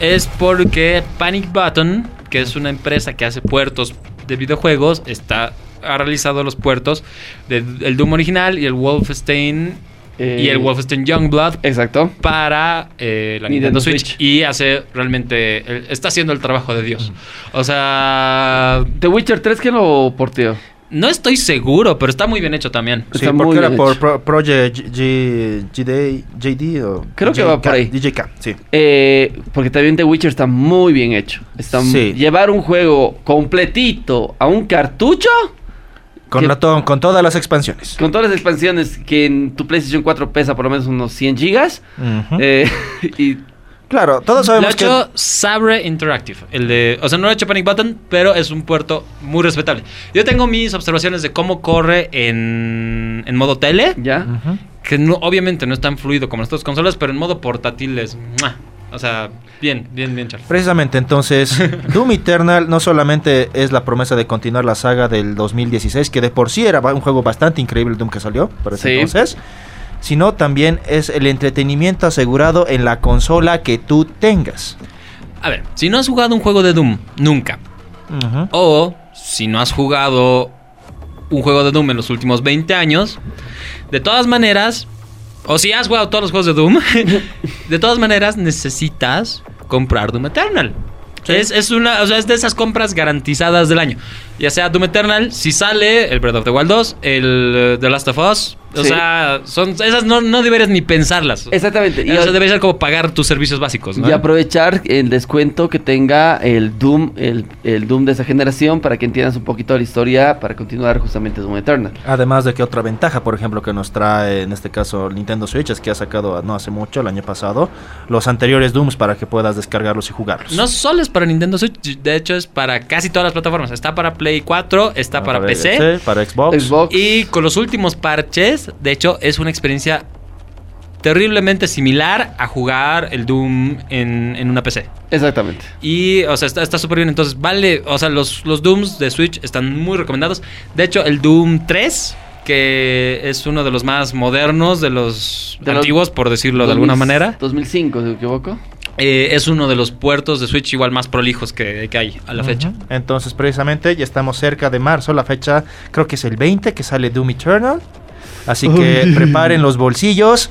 es porque Panic Button, que es una empresa que hace puertos de videojuegos, está ha realizado los puertos del Doom original y el Wolfenstein Eh, y el Wolfenstein Youngblood Exacto. para eh, la Nintendo Nintendo Switch, Switch. y hace realmente el- está haciendo el trabajo de Dios. O sea, The Witcher 3, ¿quién lo porteó? No estoy seguro, pero está muy bien hecho también. Sí, Está muy porque era bien por hecho. Pro- Project G- GD, JD o Creo que va por ahí. DJK, sí. Eh, porque también The Witcher está muy bien hecho. Está Sí. Llevar un juego completito a un cartucho Con, Que- con todas las expansiones. con todas las expansiones que en tu PlayStation 4 pesa por lo menos unos 100 gigas. Eh, y Claro, todos Lo ha sabemos que... hecho Sabre Interactive. El de, o sea, no lo ha hecho Panic Button, pero es un puerto muy respetable. Yo tengo mis observaciones de cómo corre en, en modo tele. ya. Que no, obviamente no es tan fluido como las otras consolas, pero en modo portátil es. ¡mua! O sea, bien, bien, bien, Charles. Precisamente, entonces, Doom Eternal no solamente es la promesa de continuar la saga del 2016, que de por sí era un juego bastante increíble el Doom que salió, por ese Sí. entonces, sino también es el entretenimiento asegurado en la consola que tú tengas. A ver, si no has jugado un juego de Doom, nunca. O si no has jugado un juego de Doom en los últimos 20 años, de todas maneras, o si has jugado todos los juegos de Doom, de todas maneras necesitas comprar Doom Eternal. Es, es una, o sea, es de esas compras garantizadas del año. Ya sea Doom Eternal, si sale el Breath of the Wild 2, el eh, The Last of Us. O Sí. sea, son esas no, no deberías ni pensarlas. Exactamente. Y, o sea, debería ser como pagar tus servicios básicos, ¿no? y aprovechar el descuento que tenga el Doom, el, el Doom de esa generación para que entiendas un poquito la historia para continuar justamente Doom Eternal. Además de que otra ventaja, por ejemplo, que nos trae en este caso Nintendo Switch es que ha sacado no hace mucho, el año pasado, los anteriores Dooms para que puedas descargarlos y jugarlos. No solo es para Nintendo Switch, de hecho es para casi todas las plataformas. Está para Play 4, está para, Para PC. para Xbox. Xbox. Y con los últimos parches, de hecho, es una experiencia terriblemente similar a jugar el Doom en, en una PC. Exactamente. Y, o sea, está está súper bien. Entonces, vale. O sea, los, los Dooms de Switch están muy recomendados. De hecho, el Doom 3, que es uno de los más modernos, de los De los- antiguos, por decirlo de alguna 2000 manera, 2005, si no me equivoco. eh, es uno de los puertos de Switch igual más prolijos que, que hay a la fecha. Entonces, precisamente, ya estamos cerca de marzo. La fecha creo que es el 20 que sale Doom Eternal. Así que preparen los bolsillos.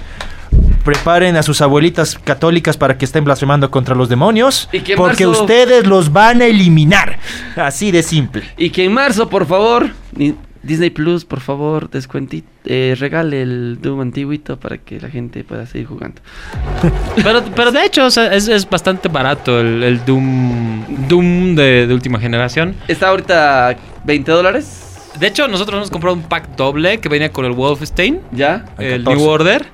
Preparen a sus abuelitas católicas para que estén blasfemando contra los demonios. Y que en porque marzo- ustedes los van a eliminar. Así de simple. Y que en marzo, por favor, Disney Plus, por favor, descuentito, eh, regale el Doom antiguito para que la gente pueda seguir jugando. Pero, pero de hecho, o sea, es, es bastante barato el, el Doom, Doom de, de última generación. Está ahorita 20 dólares, De hecho, nosotros hemos comprado un pack doble que venía con el Wolfenstein, ¿ya? El 14. New Order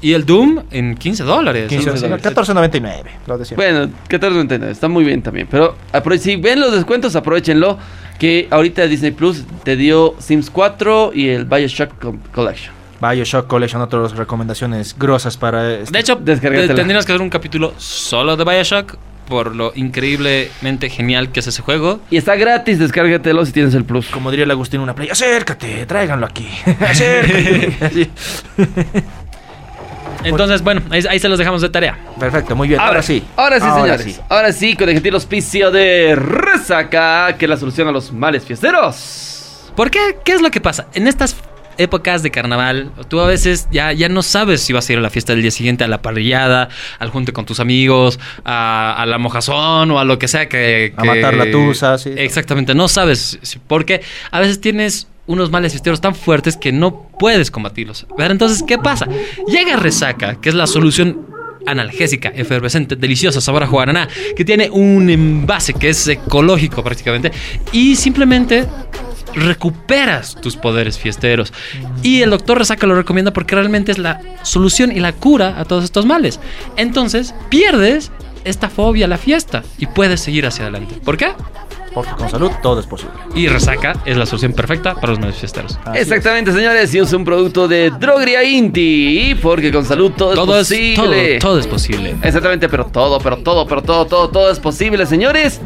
y el Doom en 15 dólares. 15, sí, sí. 14.99. Lo decía. Bueno, 14.99, está muy bien también. Pero si ven los descuentos, aprovechenlo. Que ahorita Disney Plus te dio Sims 4 y el Bioshock Co- Collection. Bioshock Collection, otras recomendaciones grosas para. este- De hecho, tendríamos que hacer un capítulo solo de Bioshock por lo increíblemente genial que es ese juego. Y está gratis, descárgatelo si tienes el Plus. Como diría el Agustín en una playa, acércate, tráiganlo aquí. Acércate. Entonces, bueno, ahí, ahí se los dejamos de tarea. Perfecto, muy bien. Ahora, sí. Ahora sí, señores. sí. Ahora sí, con el gentil auspicio de Resaca, que es la solución a los males fiesteros. ¿Por qué? ¿Qué es lo que pasa? En estas épocas de carnaval, tú a veces ya, ya no sabes si vas a ir a la fiesta del día siguiente, a la parrillada, al junte con tus amigos, a, a la mojazón o a lo que sea que... A matar la tusa, sí. Exactamente, no sabes. Porque a veces tienes unos males fiesteros tan fuertes que no puedes combatirlos. Pero entonces, ¿qué pasa? Llega Resaca, que es la solución analgésica, efervescente, deliciosa, sabor a guaraná, que tiene un envase que es ecológico prácticamente, y simplemente recuperas tus poderes fiesteros. Y el doctor Resaca lo recomienda porque realmente es la solución y la cura a todos estos males. Entonces, pierdes esta fobia a la fiesta y puedes seguir hacia adelante. ¿Por qué? Porque con salud todo es posible. Y Resaca es la solución perfecta para los males fiesteros. Así Exactamente, señores. Y es un producto de Drogería Inti. Porque con salud todo, Todo es es, todo, posible. todo es posible. Exactamente, pero todo, pero todo, pero todo, todo, todo es posible, señores.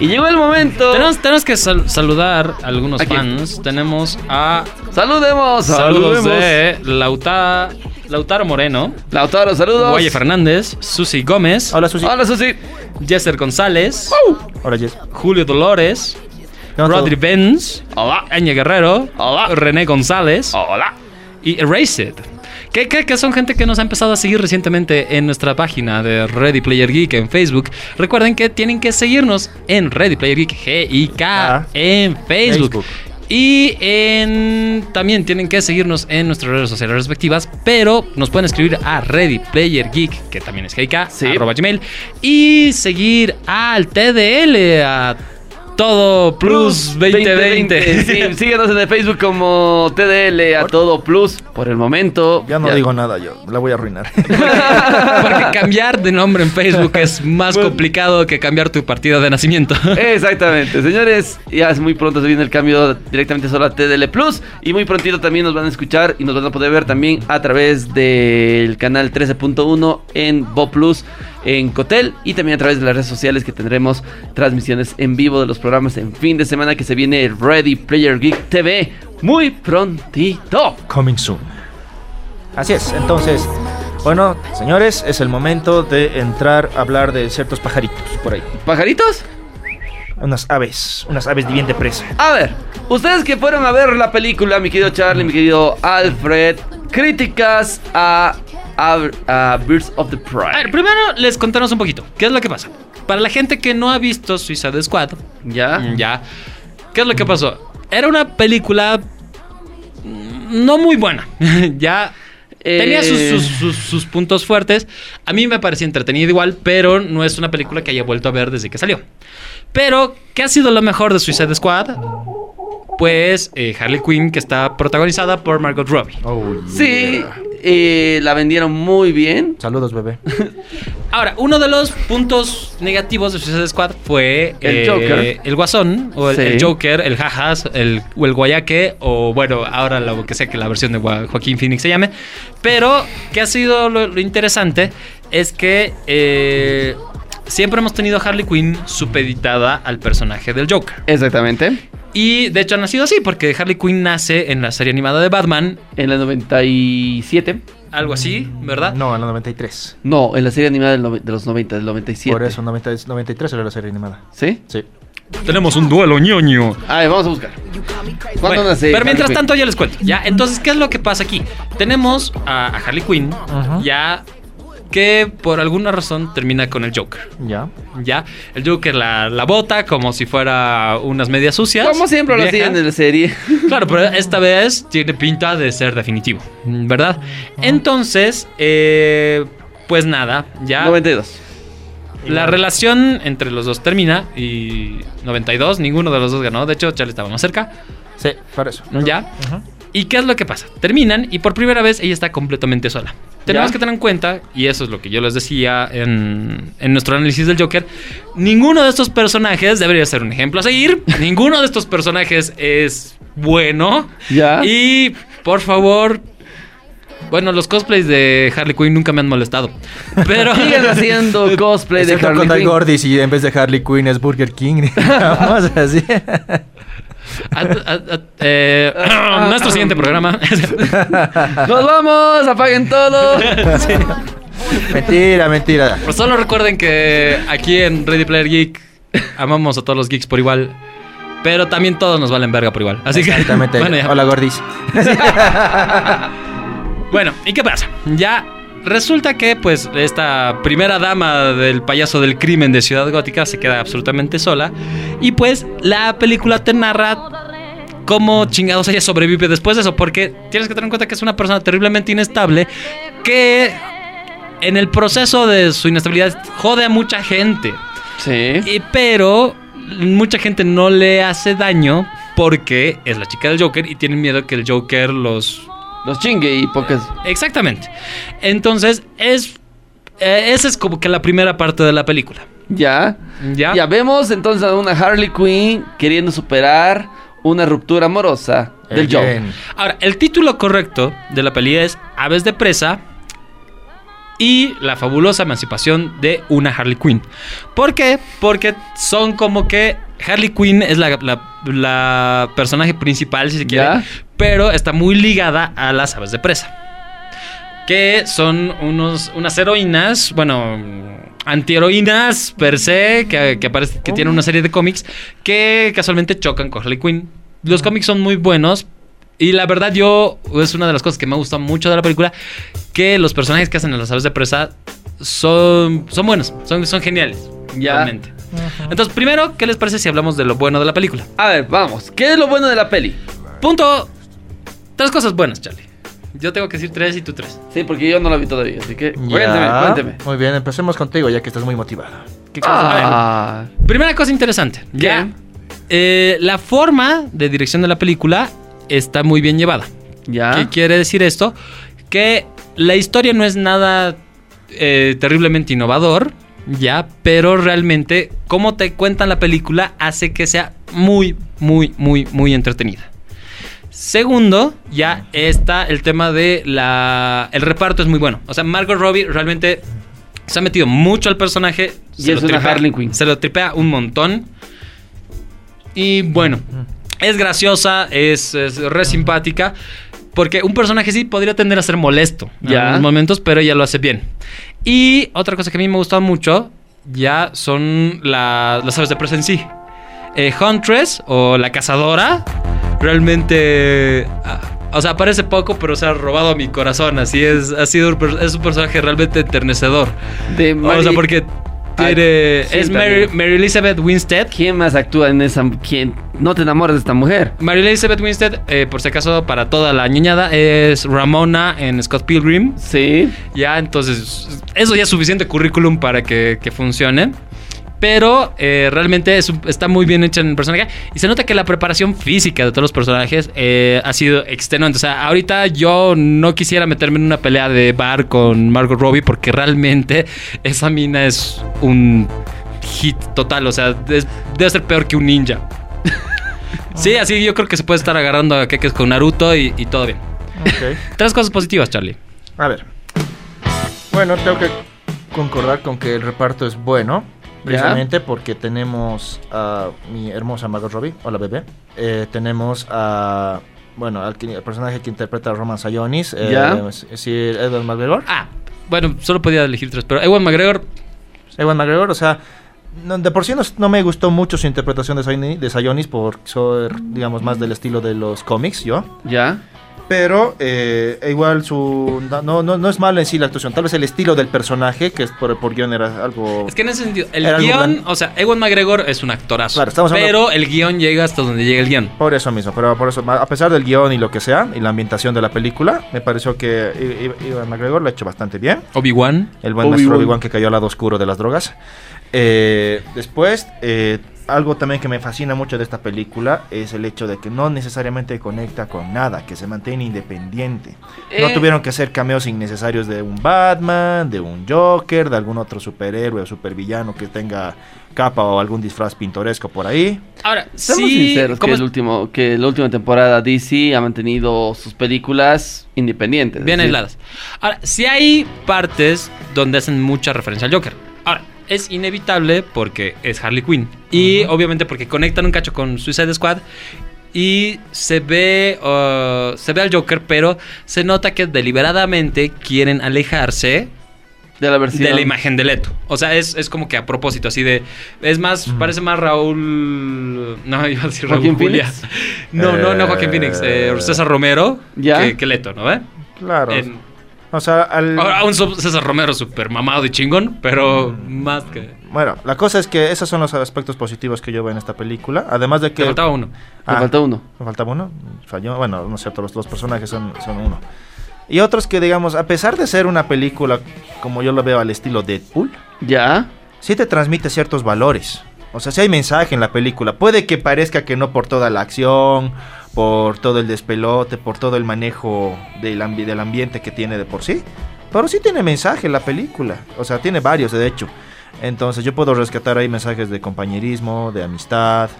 Y llegó el momento. Tenemos, tenemos que sal- saludar a algunos fans. Tenemos a Saludemos, saludos saludemos. de Lauta, Lautaro Moreno, Lautaro, saludos. Guaye Fernández, Susi Gómez, Hola, Susi. Hola, Susi. Jesser González, Hola, Jess. Julio Dolores, ¿Qué onda, Rodri Benz, Hola. Eñe Guerrero, Hola. René González Hola. y Erased. Que, que, que son gente que nos ha empezado a seguir recientemente en nuestra página de Ready Player Geek en Facebook. Recuerden que tienen que seguirnos en Ready Player Geek G-I-K Ah. en Facebook. Facebook. Y en, también tienen que seguirnos en nuestras redes sociales respectivas, pero nos pueden escribir a Ready Player Geek, que también es GK, Sí. arroba gmail, y seguir al TDL, a Todo Plus 2020. Sí, síguenos en el Facebook como TDL a todo plus. Por el momento. Ya no digo nada, yo la voy a arruinar. Porque cambiar de nombre en Facebook es más complicado que cambiar tu partido de nacimiento. Exactamente, señores, ya es muy pronto se viene el cambio directamente solo a TDL Plus y muy prontito también nos van a escuchar y nos van a poder ver también a través del canal 13.1 en Bo Plus en Cotel y también a través de las redes sociales que tendremos transmisiones en vivo de los programas en fin de semana que se viene el Ready Player Geek TV muy prontito. Coming soon. Así es, entonces, bueno, señores, es el momento de entrar a hablar de ciertos pajaritos por ahí. ¿Pajaritos? Unas aves, unas aves de bien de presa. A ver, ustedes que fueron a ver la película, mi querido Charlie, mi querido Alfred, críticas a, a, a Birds of the Pride. A ver, primero les contamos un poquito. ¿Qué es lo que pasa? Para la gente que no ha visto Suicide Squad, ¿Ya? Mm, ya. ¿Qué es lo que pasó? Era una película mm, no muy buena. ya Eh, tenía sus, sus- sus- sus puntos fuertes. A mí me parecía entretenida igual, pero no es una película que haya vuelto a ver desde que salió. Pero, ¿qué ha sido lo mejor de Suicide Squad? Pues eh, Harley Quinn, que está protagonizada por Margot Robbie. Sí, eh, la vendieron muy bien. Saludos, bebé. Ahora, uno de los puntos negativos de Suicide Squad fue El eh, Joker. el Guasón, o el, Sí. el Joker, el Jajas, el, o el Guayaque, o bueno, ahora lo que sea que la versión de Joaquín Phoenix se llame. Pero, que ha sido lo, lo interesante es que eh, siempre hemos tenido a Harley Quinn supeditada al personaje del Joker. Exactamente. Y de hecho ha nacido así, porque Harley Quinn nace en la serie animada de Batman, En la 97. algo así, ¿verdad? No, en la 93. No, en la serie animada del de los 90, del 97. Por eso, 90 93 era la serie animada. ¿Sí? Sí. Tenemos un duelo ñoño. A ver, vamos a buscar. ¿Cuándo Bueno, nace? pero mientras Harley tanto ya les cuento. Ya, entonces, ¿qué es lo que pasa aquí? Tenemos a, a Harley Quinn, ya que por alguna razón termina con el Joker. Ya. Ya, el Joker la, la bota como si fuera unas medias sucias. Como siempre lo hacían en la serie. Claro, pero esta vez tiene pinta de ser definitivo, ¿verdad? Entonces, eh, pues nada, ya. 92. La relación entre los dos termina y 92, ninguno de los dos ganó. De hecho, Charlie estaba más cerca. Sí, por eso. ¿Ya? Ajá. ¿Y qué es lo que pasa? Terminan y por primera vez ella está completamente sola. Tenemos ¿Ya? que tener en cuenta, y eso es lo que yo les decía en, en nuestro análisis del Joker, ninguno de estos personajes debería ser un ejemplo a seguir. ninguno de estos personajes es bueno. ¿Ya? Y por favor, bueno, los cosplays de Harley Quinn nunca me han molestado. Pero... Siguen haciendo cosplay de Harley Quinn. Gordis y en vez de Harley Quinn es Burger King. Vamos así. A- a- a- eh, nuestro siguiente programa. ¡Nos vamos! ¡Apaguen todo! mentira, mentira. Pues solo recuerden que aquí en Ready Player Geek amamos a todos los geeks por igual. Pero también todos nos valen verga por igual. Así que. Exactamente. Bueno, ya. Hola, Gordis. Bueno, ¿y qué pasa? Ya resulta que, pues, esta primera dama del payaso del crimen de Ciudad Gótica se queda absolutamente sola. Y pues, la película te narra cómo chingados ella sobrevive después de eso. Porque tienes que tener en cuenta que es una persona terriblemente inestable que en el proceso de su inestabilidad jode a mucha gente. Sí. Y- pero mucha gente no le hace daño porque es la chica del Joker y tienen miedo que el Joker los... Los chingue y pocas. Exactamente. Entonces, es... eh, esa es como que la primera parte de la película. Ya. ¿Ya? Ya vemos entonces a una Harley Quinn queriendo superar una ruptura amorosa del Joker. Bien. Ahora, el título correcto de la peli es Aves de presa y la fabulosa emancipación de una Harley Quinn. ¿Por qué? Porque son como que Harley Quinn es la, la- la personaje principal, si se quiere, Ya. pero está muy ligada a las aves de presa. Que son unos, unas heroínas, bueno, antiheroínas per se, que, que, aparece- que tienen una serie de cómics que casualmente chocan con Harley Quinn. Los cómics son muy buenos. Y la verdad, yo, es una de las cosas que me gusta mucho de la película, que los personajes que hacen en las aves de presa son, son buenos, son, son geniales. Ya. Realmente. Entonces, primero, ¿qué les parece si hablamos de lo bueno de la película? A ver, vamos. ¿Qué es lo bueno de la peli? Punto. Tres cosas buenas, Charlie. Yo tengo que decir tres y tú tres. Sí, porque yo no la vi todavía, así que Ya. cuénteme, cuénteme. Muy bien, empecemos contigo ya que estás muy motivado. ¿Qué cosas? Ah, Primera cosa interesante. Ya. eh, la forma de dirección de la película está muy bien llevada. ya. ¿Qué quiere decir esto? Que la historia no es nada eh, terriblemente innovador, ya, pero realmente cómo te cuentan la película hace que sea muy, muy, muy, muy entretenida. Segundo, ya está el tema de la... El reparto es muy bueno. O sea, Margot Robbie realmente se ha metido mucho al personaje. Y se es lo una tripea- Harley Quinn. Se lo tripea un montón. Y bueno, es graciosa, es, es re simpática. Porque un personaje sí podría tender a ser molesto en Ya. algunos momentos, pero ella lo hace bien. Y otra cosa que a mí me gustó mucho ya son la- las aves de presa en sí. Eh, Huntress o la cazadora realmente... ah, o sea, aparece poco, pero se ha robado mi corazón. Así es, ha sido es un personaje realmente enternecedor. De o sea, porque Sí, es. Mary Elizabeth Winstead. ¿Quién más actúa en esa? ¿Quién? No te enamores de esta mujer. Mary Elizabeth Winstead, eh, por si acaso, para toda la ñoñada, es Ramona en Scott Pilgrim. Sí. Ya, entonces, eso ya es suficiente currículum para que, que funcione. Pero eh, realmente es está muy bien hecha en el personaje. Y se nota que la preparación física de todos los personajes eh, ha sido extenuante. O sea, ahorita yo no quisiera meterme en una pelea de bar con Margot Robbie porque realmente esa mina es un hit total. O sea, es- debe ser peor que un ninja. Sí, así yo creo que se puede estar agarrando a queques con Naruto y, y todo bien. Tres cosas positivas, Charlie. A ver. Bueno, tengo que concordar con que el reparto es bueno. Precisamente porque tenemos a mi hermosa Margot Robbie, hola bebé. Eh, tenemos a, bueno, al, personaje que interpreta a Roman Sayonis, eh, Ya. es decir, Edward McGregor. Ah, bueno, solo podía elegir tres, pero Ewan McGregor, Ewan McGregor, o sea, no- de por sí no, no me gustó mucho su interpretación de, Sayoni- de Sayonis por ser, digamos, más del estilo de los cómics, yo. Ya. Pero eh, igual su no, no, no es malo en sí la actuación, tal vez el estilo del personaje, que es por, por guion era algo... es que en ese sentido, el guion, o sea, Ewan McGregor es un actorazo, Claro, estamos hablando- pero el guion llega hasta donde llega el guion. Por eso mismo, pero por eso, a pesar del guion y lo que sea, y la ambientación de la película, me pareció que Ivan McGregor lo ha hecho bastante bien. Obi-Wan, El buen Obi-Wan. maestro Obi-Wan que cayó al lado oscuro de las drogas. Eh, después, eh, algo también que me fascina mucho de esta película es el hecho de que no necesariamente conecta con nada, que se mantiene independiente. No Eh. tuvieron que hacer cameos innecesarios de un Batman, de un Joker, de algún otro superhéroe o supervillano que tenga capa o algún disfraz pintoresco por ahí. Ahora, Seamos sí, sinceros que, como el último, que la última temporada DC ha mantenido sus películas independientes. bien es aisladas. Ahora, sí hay partes donde hacen mucha referencia al Joker. Ahora, es inevitable porque es Harley Quinn. Y obviamente porque conectan un cacho con Suicide Squad. Y se ve, uh, se ve al Joker, pero se nota que deliberadamente quieren alejarse De la versión. de la imagen de Leto. O sea, es, es como que a propósito, así de. Es más, parece más Raúl. No, iba a decir Raúl ¿Joaquín Julia. No, no, no, Eh, Joaquín Phoenix. eh, César Romero. ¿Ya? Que, que Leto, ¿no ve? Claro. En- o sea, al... sub- César Romero súper mamado y chingón, pero más que. Bueno, la cosa es que esos son los aspectos positivos que yo veo en esta película. Además de que... Te faltaba uno. Me Ah, falta uno. ¿Me faltaba uno? Falló. Bueno, no es cierto, los dos personajes son, son uno. Y otros que, digamos, a pesar de ser una película como yo lo veo al estilo Deadpool, Ya. sí te transmite ciertos valores. O sea, sí hay mensaje en la película. Puede que parezca que no por toda la acción, por todo el despelote, por todo el manejo del, ambi- del ambiente que tiene de por sí. Pero sí tiene mensaje la película. O sea, tiene varios, de hecho. Entonces yo puedo rescatar ahí mensajes de compañerismo, de amistad,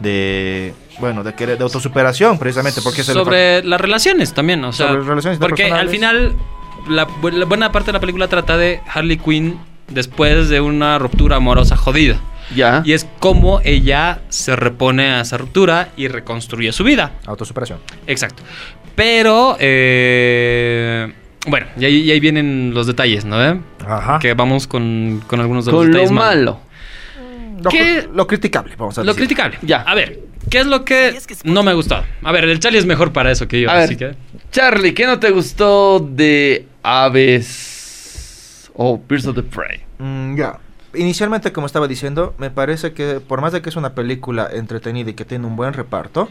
de... Bueno, de, querer- de autosuperación, precisamente. Porque es el- Sobre las relaciones también, o sea. Sobre relaciones porque al final, la, la buena parte de la película trata de Harley Quinn después de una ruptura amorosa jodida. Ya. Y es cómo ella se repone a esa ruptura y reconstruye su vida. Autosuperación. Exacto. Pero, eh, bueno, y ahí, y ahí vienen los detalles, ¿no? eh? Ajá. Que vamos con, con algunos de los Con lo detalles malos. malo. Lo, ¿Qué? lo criticable, vamos a Lo decir. criticable. Ya. A ver, ¿qué es lo que no me ha gustado? A ver, el Charlie es mejor para eso que yo, A así ver, que... Charlie, ¿qué no te gustó de Aves o Pierce of the Prey? Mm, ya. Inicialmente, como estaba diciendo, me parece que por más de que es una película entretenida y que tiene un buen reparto,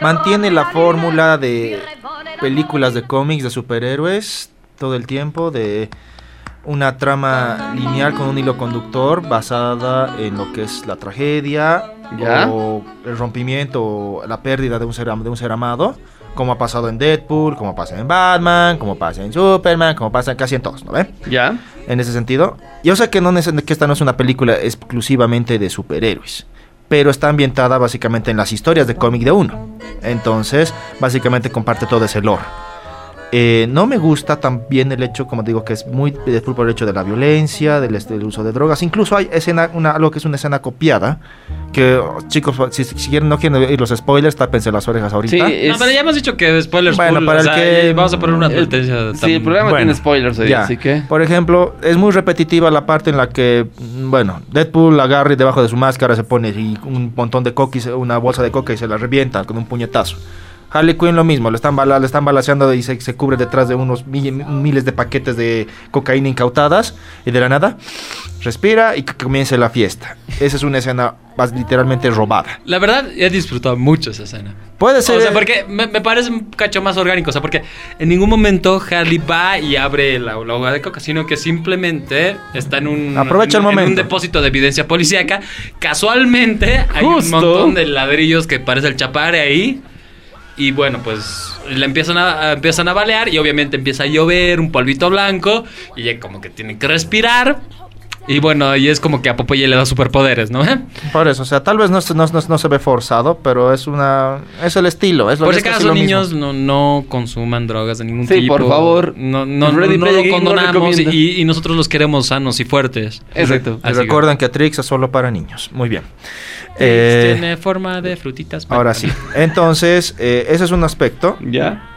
mantiene la fórmula de películas de cómics de superhéroes todo el tiempo, de una trama lineal con un hilo conductor basada en lo que es la tragedia Ya. o el rompimiento o la pérdida de un ser, de un ser amado, como ha pasado en Deadpool, como pasa en Batman, como pasa en Superman, como pasa casi en todos, ¿no ve? ¿Ya? en ese sentido. Yo sé que, no que esta no es una película exclusivamente de superhéroes, pero está ambientada básicamente en las historias de cómic de uno. Entonces, básicamente comparte todo ese lore. Eh, no me gusta también el hecho, como digo, que es muy Deadpool por el hecho de la violencia, del, este, del uso de drogas. Incluso hay escena, una, algo que es una escena copiada. Que, oh, chicos, si, si quieren, no quieren oír los spoilers, tápense las orejas ahorita. Sí, No, es- pero ya hemos dicho que spoilers Bueno, full, para o el sea, que- Vamos a poner una el- advertencia. sí, el programa Bueno, tiene spoilers hoy, Ya. así que... Por ejemplo, es muy repetitiva la parte en la que, bueno, Deadpool agarra y debajo de su máscara se pone y un montón de coquis, una bolsa de coca y se la revienta con un puñetazo. Harley Quinn lo mismo, le están, bala, le están balaceando y se, se cubre detrás de unos mi- miles de paquetes de cocaína incautadas y de la nada respira y que comience la fiesta. Esa es una escena más literalmente robada. La verdad, he disfrutado mucho esa escena. Puede ser... O sea, porque me, me parece un cacho más orgánico. O sea, porque en ningún momento Harley va y abre la, la hoja de coca, sino que simplemente está en un, Aprovecha en, el en un momento. depósito de evidencia policíaca. Casualmente hay Justo. un montón de ladrillos que parece el chapare ahí. Y bueno, pues le empiezan a, empiezan a balear y obviamente empieza a llover, un polvito blanco. Y como que tienen que respirar. Y bueno, y es como que a Popeye le da superpoderes, ¿no? Por eso, o sea, tal vez no, se- no, no- no se ve forzado, pero es una... Es el estilo, es lo Por si acaso, lo mismo. niños, no, no consuman drogas de ningún Sí, tipo. por favor. No, no, no, Ready no lo condonamos y, y nosotros los queremos sanos y fuertes. Exacto. Y Así que- recuerden que Trix es solo para niños. Muy bien. Eh, tiene forma de frutitas. ahora sí. Entonces, eh, ese es un aspecto. ¿Ya?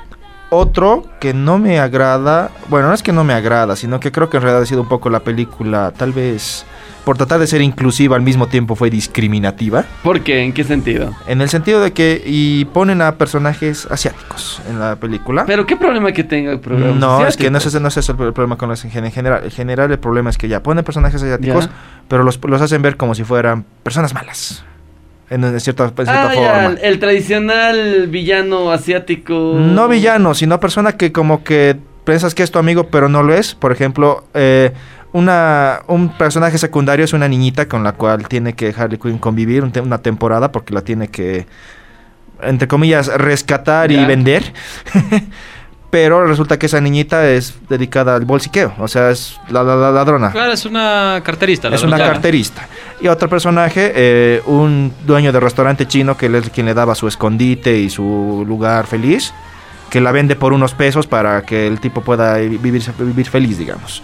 Otro que no me agrada, bueno, no es que no me agrada, sino que creo que en realidad ha sido un poco la película, tal vez por tratar de ser inclusiva al mismo tiempo fue discriminativa. ¿Por qué? ¿En qué sentido? En el sentido de que y ponen a personajes asiáticos en la película. ¿Pero qué problema que tenga el programa? No, es que no es, no es ese el problema con los en gen- en general. En general el problema es que ya ponen personajes asiáticos, Ya. pero los, los hacen ver como si fueran personas malas. En, cierta, en cierta Ah, forma. el, el tradicional villano asiático. No villano, sino persona que como que piensas que es tu amigo, pero no lo es. Por ejemplo, eh, una, un personaje secundario es una niñita con la cual tiene que Harley Quinn convivir una temporada porque la tiene que, entre comillas, rescatar y vender. pero resulta que esa niñita es dedicada al bolsiqueo, o sea, es la, la- la ladrona. Claro, es una carterista. la Es una carterista. Y otro personaje, eh, un dueño de restaurante chino que es quien le daba su escondite y su lugar feliz, que la vende por unos pesos para que el tipo pueda vivir, vivir feliz, digamos.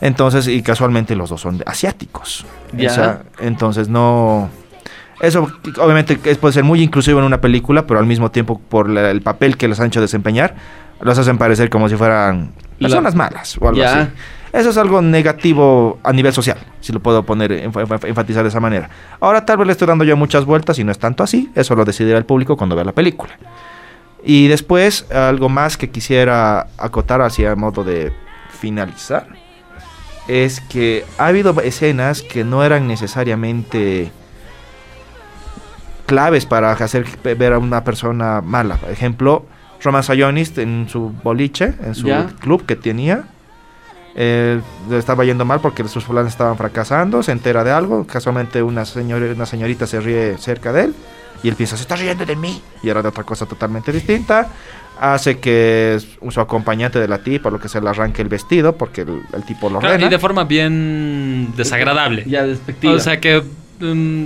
Entonces, y casualmente los dos son asiáticos. Ya. O sea, entonces no... Eso obviamente puede ser muy inclusivo en una película, pero al mismo tiempo por la- el papel que les han hecho desempeñar, los hacen parecer como si fueran La- personas malas o algo así. Eso es algo negativo a nivel social, si lo puedo poner, enf- enf- enfatizar de esa manera. Ahora tal vez le estoy dando yo muchas vueltas y no es tanto así, eso lo decidirá el público cuando vea la película. Y después, algo más que quisiera acotar hacia modo de finalizar, es que ha habido escenas que no eran necesariamente claves para hacer ver a una persona mala. Por ejemplo, Roman Sionis en su boliche, en su Ya. club que tenía, eh, le estaba yendo mal porque sus planes estaban fracasando, se entera de algo, casualmente una, señor, una señorita se ríe cerca de él y él piensa, se está riendo de mí, y era de otra cosa totalmente distinta, hace que su acompañante de la tipa, lo que se le arranque el vestido porque el, el tipo lo Claro, ordena. y de forma bien desagradable. Ya despectiva. O sea que. mm,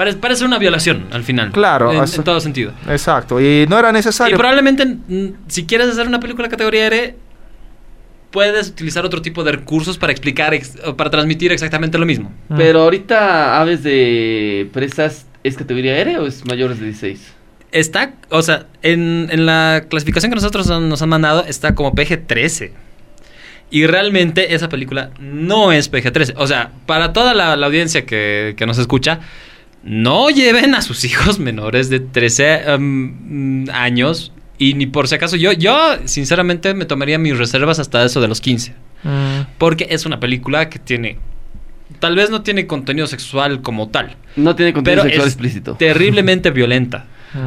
parece, parece una violación al final. Claro, En, todo sentido. Exacto, y no era Y necesario. probablemente, mm, si quieres hacer una película categoría R, puedes utilizar otro tipo de recursos para explicar, ex- o para transmitir exactamente lo mismo. Mm. Pero ahorita aves de presas, ¿es categoría R o es mayores de 16? Está, o sea, en, en la clasificación que nosotros nos han mandado está como PG-13. Y realmente esa película no es PG-13. O sea, para toda la, la audiencia que, que nos escucha, no lleven a sus hijos menores de 13 um, mm, años. Y ni por si acaso, yo, yo sinceramente me tomaría mis reservas hasta eso de los 15. Mm. Porque es una película que tiene tal vez no tiene contenido sexual como tal, No tiene contenido pero sexual es explícito. terriblemente violenta.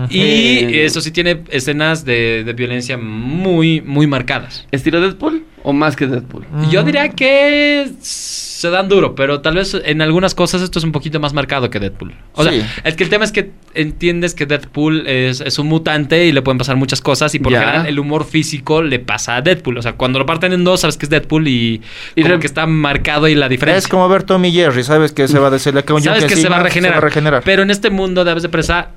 Y Eh. eso sí tiene escenas de, de violencia muy, muy marcadas. ¿Estilo Deadpool o más que Deadpool? Yo diría que se dan duro, pero tal vez en algunas cosas esto es un poquito más marcado que Deadpool. O Sí. sea, es que el tema es que entiendes que Deadpool es, es un mutante y le pueden pasar muchas cosas y por Ya. general el humor físico le pasa a Deadpool. O sea, cuando lo parten en dos sabes que es Deadpool y, Y como que está marcado ahí la diferencia. Es como ver Tommy Jerry, sabes que se va a decirle a un Sabes que se va a encima, regenerar. Se va a regenerar. Pero en este mundo de aves de presa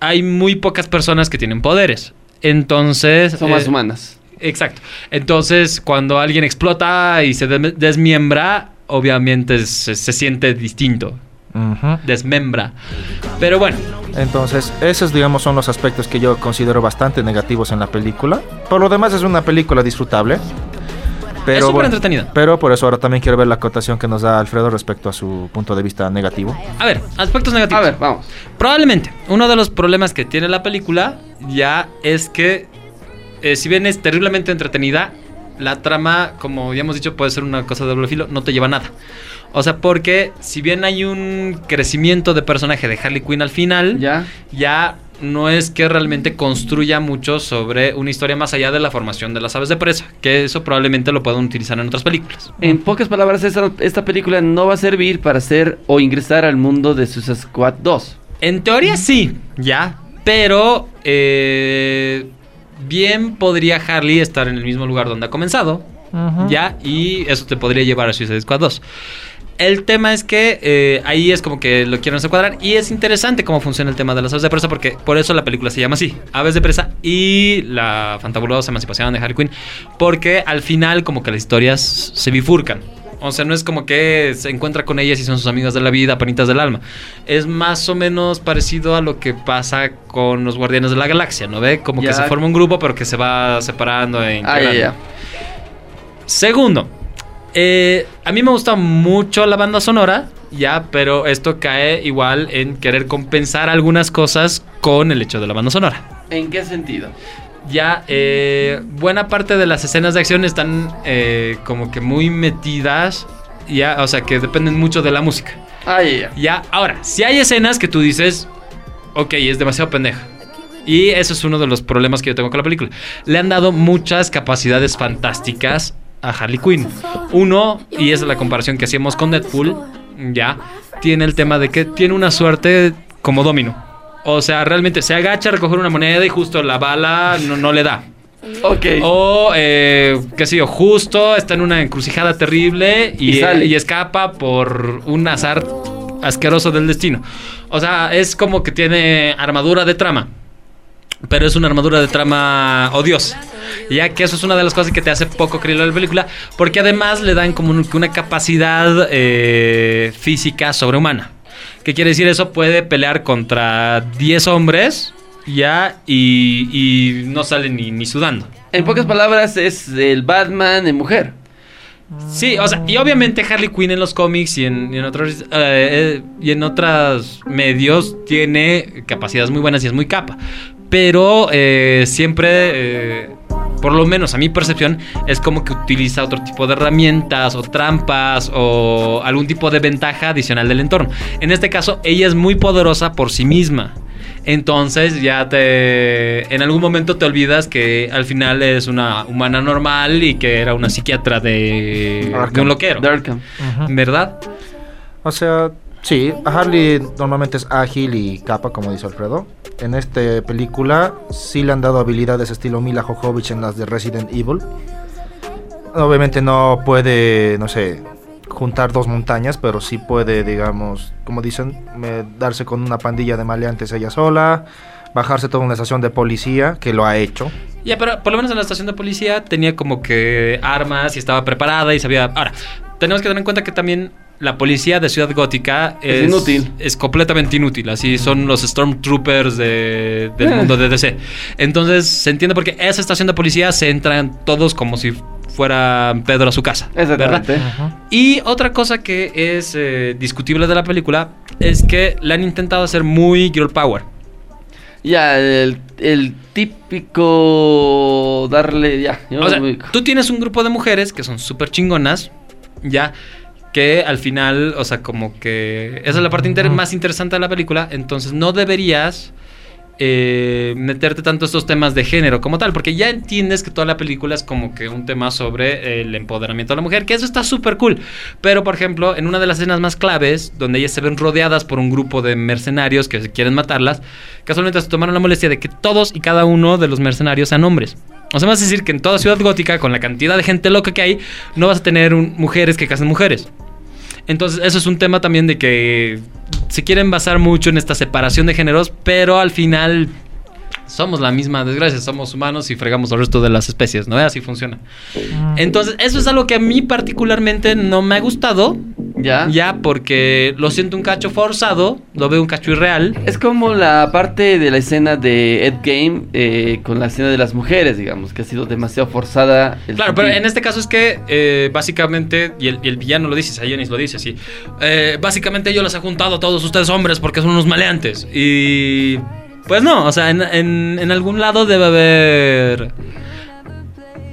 hay muy pocas personas que tienen poderes. Entonces... Son más eh, humanas. Exacto. Entonces, cuando alguien explota y se de- desmiembra, obviamente se, se siente distinto. Ujú. Desmembra. Pero bueno, Entonces, esos, digamos, son los aspectos que yo considero bastante negativos en la película. Por lo demás, es una película disfrutable. Pero, Es súper bueno, entretenida. Pero por eso ahora también quiero ver la acotación que nos da Alfredo respecto a su punto de vista negativo. a ver, aspectos negativos. A ver, vamos. Probablemente, uno de los problemas que tiene la película ya es que, eh, si bien es terriblemente entretenida, la trama, como ya hemos dicho, puede ser una cosa de doble filo, no te lleva a nada. O sea, porque si bien hay un crecimiento de personaje de Harley Quinn al final, Ya. ya no es que realmente construya mucho sobre una historia más allá de la formación de las aves de presa, que eso probablemente lo puedan utilizar en otras películas. En pocas palabras, esta, esta película no va a servir para hacer o ingresar al mundo de Suicide Squad 2. En teoría sí, ya, pero eh, bien podría Harley estar en el mismo lugar donde ha comenzado, ya, y eso te podría llevar a Suicide Squad 2. El tema es que eh, ahí es como que lo quieren secuadrar y es interesante cómo funciona el tema de las aves de presa porque por eso la película se llama así, Aves de presa y la fantabulosa emancipación de Harley Quinn, porque al final como que las historias se bifurcan. O sea, no es como que se encuentra con ellas y son sus amigas de la vida, panitas del alma. Es más o menos parecido a lo que pasa con los Guardianes de la Galaxia, ¿no ve? Como Ya. que se forma un grupo pero que se va separando e Ah, ya, integrando. ya. Segundo, eh, a mí me gusta mucho la banda sonora, ya, pero esto cae igual en querer compensar algunas cosas con el hecho de la banda sonora. ¿En qué sentido? Ya, eh, buena parte de las escenas de acción están eh, como que muy metidas, ya, o sea, que dependen mucho de la música. Ah, ya, ya. Ya, ahora, si hay escenas que tú dices, ok, es demasiado pendeja. Y eso es uno de los problemas que yo tengo con la película. Le han dado muchas capacidades fantásticas a Harley Quinn. Uno, y es la comparación que hacíamos con Deadpool, ya, tiene el tema de que tiene una suerte como domino. O sea, realmente se agacha a recoger una moneda y justo la bala no, no le da. Ok. O, eh, qué sé yo, justo está en una encrucijada terrible y, Y sale. y escapa por un azar asqueroso del destino. O sea, es como que tiene armadura de trama. Pero es una armadura de trama odiosa. Ya que eso es una de las cosas que te hace poco creíble la película. Porque además le dan como un- una capacidad eh, física sobrehumana. ¿Qué quiere decir eso? Puede pelear contra 10 hombres. Ya, y, y no sale ni, ni sudando. En pocas palabras, es el Batman en mujer. Sí, o sea, y obviamente Harley Quinn en los cómics y en, y en otros eh, eh, y en otros medios tiene capacidades muy buenas y es muy capa. Pero eh, siempre, eh, por lo menos a mi percepción, es como que utiliza otro tipo de herramientas o trampas o algún tipo de ventaja adicional del entorno. En este caso, ella es muy poderosa por sí misma. Entonces ya te... En algún momento te olvidas que al final es una humana normal y que era una psiquiatra de, de un loquero. De Arkham. ¿Verdad? O sea, sí, Harley normalmente es ágil y capa, como dice Alfredo. En esta película sí le han dado habilidades estilo Mila Jovovich en las de Resident Evil. Obviamente no puede, no sé, juntar dos montañas, pero sí puede, digamos, como dicen, darse con una pandilla de maleantes ella sola, bajarse toda una estación de policía, que lo ha hecho. Ya, pero por lo menos en la estación de policía tenía como que armas y estaba preparada y sabía... Ahora, tenemos que tener en cuenta que también la policía de Ciudad Gótica Es es, inútil. Es completamente inútil. Así son los Stormtroopers de- del Eh. mundo de DC. Entonces se entiende porque esa estación de policía se entran todos como si fuera Pedro a su casa. ¿verdad? Exactamente. Y otra cosa que es eh, discutible de la película es que le han intentado hacer muy girl power. Ya, el, el típico darle, ya. yo O sea, me ubico. tú tienes un grupo de mujeres que son súper chingonas, ya, que al final, o sea, como que esa es la parte inter- más interesante de la película, entonces no deberías eh, meterte tanto estos temas de género como tal, porque ya entiendes que toda la película es como que un tema sobre el empoderamiento de la mujer, que eso está súper cool, pero por ejemplo, en una de las escenas más claves, donde ellas se ven rodeadas por un grupo de mercenarios que quieren matarlas, casualmente se tomaron la molestia de que todos y cada uno de los mercenarios sean hombres. O sea, a decir que en toda ciudad gótica, con la cantidad de gente loca que hay, no vas a tener un- mujeres que casen mujeres. Entonces, eso es un tema también de que se quieren basar mucho en esta separación de géneros, pero al final somos la misma desgracia, somos humanos y fregamos al resto de las especies, ¿no? Así funciona. Entonces, eso es algo que a mí particularmente no me ha gustado, ¿Ya? ya porque lo siento un cacho forzado, lo veo un cacho irreal. Es como la parte de la escena de Ed Game eh, con la escena de las mujeres, digamos, que ha sido demasiado forzada. el Claro, pero en este caso es que eh, básicamente, y el, y el villano lo dice, Sayonis lo dice así, eh, básicamente yo les he juntado a todos ustedes hombres porque son unos maleantes. Y pues no, o sea, en, en- en algún lado debe haber...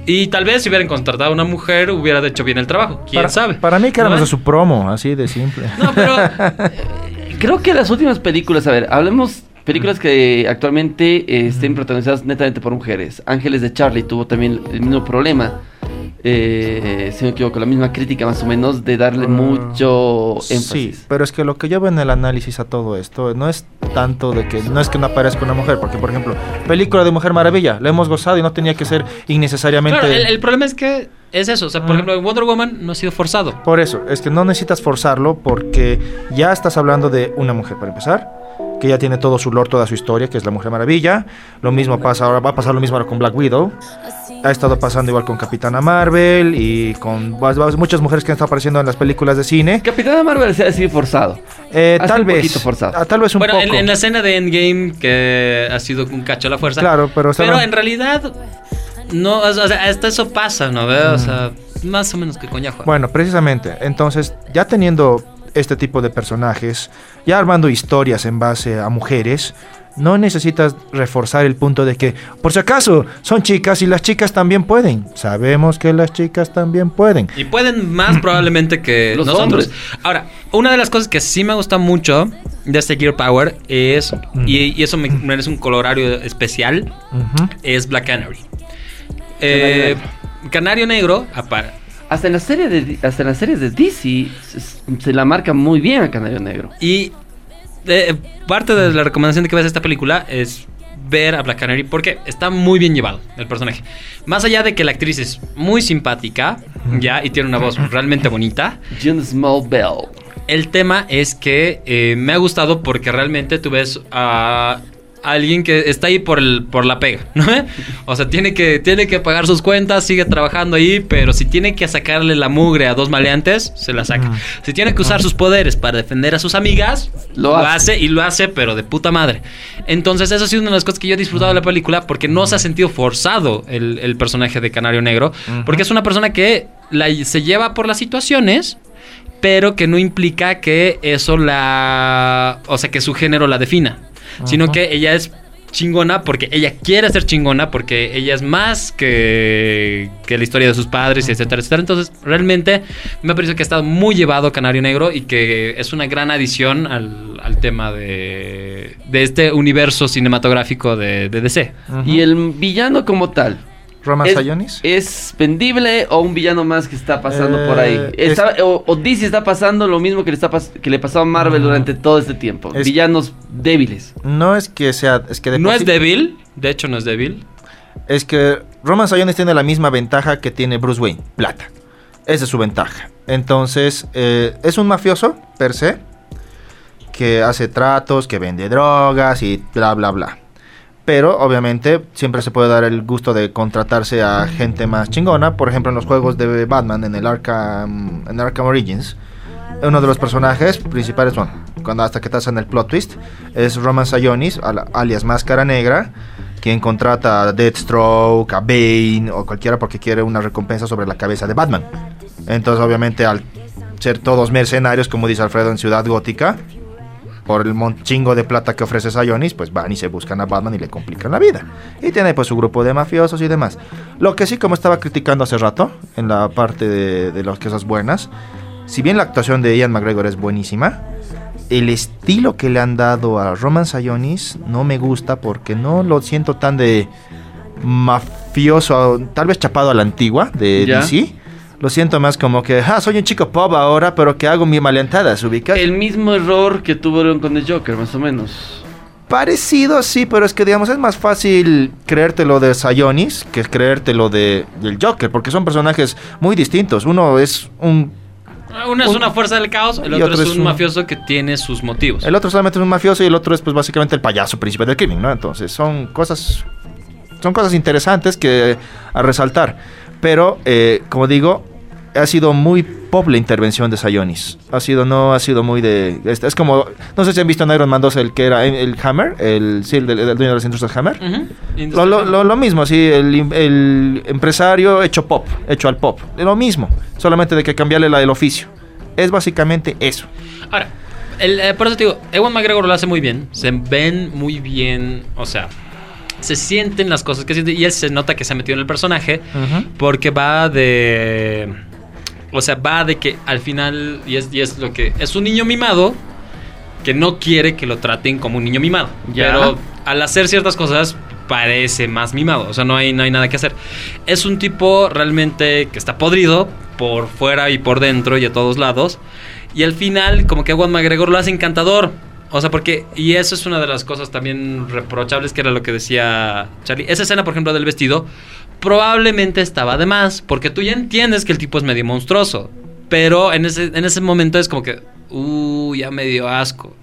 Y tal vez si hubieran contratado a una mujer hubiera hecho bien el trabajo, quién para, sabe. Para mí que de su promo, así de simple. No, pero... Creo que las últimas películas, a ver, hablemos películas que actualmente eh, estén protagonizadas netamente por mujeres. Ángeles de Charlie tuvo también el mismo problema. Eh, si no me equivoco, la misma crítica más o menos de darle Mm, mucho Sí, énfasis. pero es que lo que yo veo en el análisis a todo esto no es tanto de que no es que no aparezca una mujer, porque por ejemplo, película de Mujer Maravilla, la hemos gozado y no tenía que ser innecesariamente. Claro, el, el problema es que es eso. O sea, por Ah. ejemplo, en Wonder Woman no ha sido forzado. Por eso, es que no necesitas forzarlo porque ya estás hablando de una mujer para empezar, que ya tiene todo su lore, toda su historia, que es la Mujer Maravilla. Lo mismo pasa ahora, va a pasar lo mismo ahora con Black Widow. Ha estado pasando igual con Capitana Marvel y con va- va- muchas mujeres que han estado apareciendo en las películas de cine. Capitana Marvel se ha sido forzado. Eh, tal un vez, poquito forzado. ah, tal vez un bueno, poco. en, en la escena de Endgame que ha sido un cacho a la fuerza. Claro, pero Pero en realidad, no, o sea, hasta eso pasa, ¿no? ¿Ve? O Mm. sea, más o menos que coñajo. Bueno, precisamente. Entonces, ya teniendo este tipo de personajes, ya armando historias en base a mujeres, no necesitas reforzar el punto de que, por si acaso, son chicas y las chicas también pueden. Sabemos que las chicas también pueden. Y pueden más probablemente que Los nosotros. hombres. Ahora, una de las cosas que sí me gusta mucho de este Gear Power es, y, y eso me merece un colorario especial, es Black Canary. Eh, Canario Negro, aparte. Hasta en la serie de hasta en las series de DC se, se la marca muy bien a Canario Negro. Y eh, parte de la recomendación de que veas esta película es ver a Black Canary porque está muy bien llevado el personaje. Más allá de que la actriz es muy simpática, ya, y tiene una voz realmente bonita. June Small Bell. El tema es que eh, me ha gustado porque realmente tú ves a alguien que está ahí por el por la pega, ¿no? O sea, tiene que tiene que pagar sus cuentas, sigue trabajando ahí, pero si tiene que sacarle la mugre a dos maleantes, se la saca. Si tiene que usar sus poderes para defender a sus amigas, Lo lo, hace. hace. y lo hace, pero de puta madre. Entonces, eso ha sido una de las cosas que yo he disfrutado de la película porque no se ha sentido forzado el, el personaje de Canario Negro, porque es una persona que la- se lleva por las situaciones pero que no implica que eso la... O sea, que su género la defina, sino Ajá. que ella es chingona porque ella quiere ser chingona, porque ella es más que, que la historia de sus padres, etcétera, etcétera. Entonces, realmente me ha parecido que ha estado muy llevado Canario Negro y que es una gran adición al, al tema de, de este universo cinematográfico de, de DC. Y el villano como tal. Roman ¿Es, Sayonis. ¿Es vendible o un villano más que está pasando Eh, por ahí? es- Está- o, o DC está pasando lo mismo que le, está pas- que le pasó a Marvel durante todo este tiempo. Es- Villanos débiles. No es que sea, es que de No es débil, de hecho no es débil. Es que Roman Sayonis tiene la misma ventaja que tiene Bruce Wayne, plata. Esa es su ventaja. Entonces, eh, es un mafioso, per se, que hace tratos, que vende drogas y bla, bla, bla. Pero, obviamente, siempre se puede dar el gusto de contratarse a gente más chingona. Por ejemplo, en los juegos de Batman, en el Arkham, en Arkham Origins, uno de los personajes principales, bueno, cuando hasta que hacen el plot twist, es Roman Sayonis, al- alias Máscara Negra, quien contrata a Deathstroke, a Bane o cualquiera porque quiere una recompensa sobre la cabeza de Batman. Entonces, obviamente, al ser todos mercenarios, como dice Alfredo en Ciudad Gótica, por el chingo de plata que ofrece Sayonis, pues van y se buscan a Batman y le complican la vida. Y tiene pues su grupo de mafiosos y demás. Lo que sí, como estaba criticando hace rato, en la parte de, de las cosas buenas, si bien la actuación de Ian McGregor es buenísima, el estilo que le han dado a Roman Sionis no me gusta porque no lo siento tan de mafioso, tal vez chapado a la antigua de Ya. DC. Lo siento más como que, ah, soy un chico pop ahora, pero que hago mi maleantadas, ¿ubicas? El mismo error que tuvieron con el Joker, más o menos. Parecido, sí, pero es que digamos es más fácil creértelo de Sionis que creértelo de del Joker, porque son personajes muy distintos. Uno es un Uno es Un- una fuerza del caos, el otro, otro es es un un- mafioso que tiene sus motivos. el otro solamente es un mafioso y el otro es pues básicamente el payaso príncipe del crimen, ¿no? Entonces, son cosas son cosas interesantes que a resaltar, pero eh, como digo, ha sido muy pop la intervención de Sionis. Ha sido no ha sido muy de es, es como no sé si han visto en Iron Man 2 el que era el, Hammer, el sí, el, dueño de las industrias Hammer. Lo, lo- lo- lo mismo, sí, el, el empresario hecho pop, hecho al pop. Lo mismo, solamente de que cambiarle la del oficio. Es básicamente eso. Ahora, el, eh, por eso te digo, Ewan McGregor lo hace muy bien. Se ven muy bien, o sea, se sienten las cosas que siente y él se nota que se ha metido en el personaje porque va de... O sea, va de que al final, y es, y es lo que... Es un niño mimado que no quiere que lo traten como un niño mimado. Ya. Pero al hacer ciertas cosas parece más mimado. O sea, no hay, no hay nada que hacer. Es un tipo realmente que está podrido por fuera y por dentro y a todos lados. Y al final, como que Ewan McGregor lo hace encantador. O sea, porque, y eso es una de las cosas también reprochables, que era lo que decía Charlie. Esa escena, por ejemplo, del vestido, probablemente estaba de más, porque tú ya entiendes que el tipo es medio monstruoso. Pero en ese, en ese momento es como que, uh, ya me dio asco.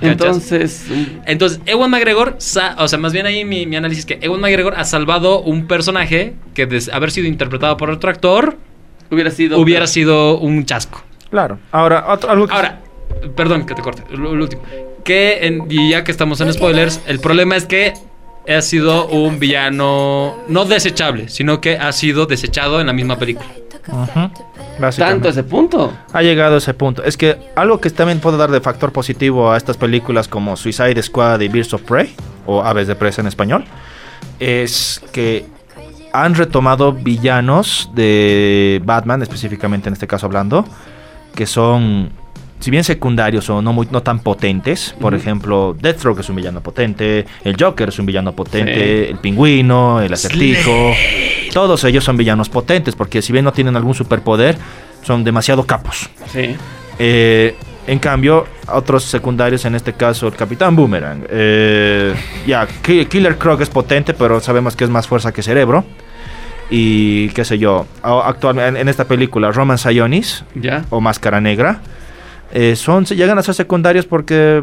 Entonces, Entonces, Ewan McGregor, o sea, más bien ahí mi, mi análisis que Ewan McGregor ha salvado un personaje que de haber sido interpretado por otro actor hubiera sido. hubiera sido un chasco. Claro. Ahora, otro- algo que- Ahora, perdón que te corte, lo, lo último. Que, en- y ya que estamos en spoilers, el problema es que ha sido un villano no desechable, sino que ha sido desechado en la misma película. Tanto a ese punto. Ha llegado a ese punto. Es que algo que también puede dar de factor positivo a estas películas como Suicide Squad y Birds of Prey, o Aves de Presa en español, es que han retomado villanos de Batman, específicamente en este caso hablando, que son, si bien secundarios o no, muy, no tan potentes, por ejemplo, Deathstroke es un villano potente, el Joker es un villano potente, Sí. el pingüino, el acertijo, todos ellos son villanos potentes, porque si bien no tienen algún superpoder, son demasiado capos. Sí. Eh, en cambio, otros secundarios, en este caso el Capitán Boomerang. eh, ya, Ki- Killer Croc es potente, pero sabemos que es más fuerza que cerebro. Y qué sé yo, actualmente en esta película, Roman Sionis Ya. o Máscara Negra, eh, son, llegan a ser secundarios porque,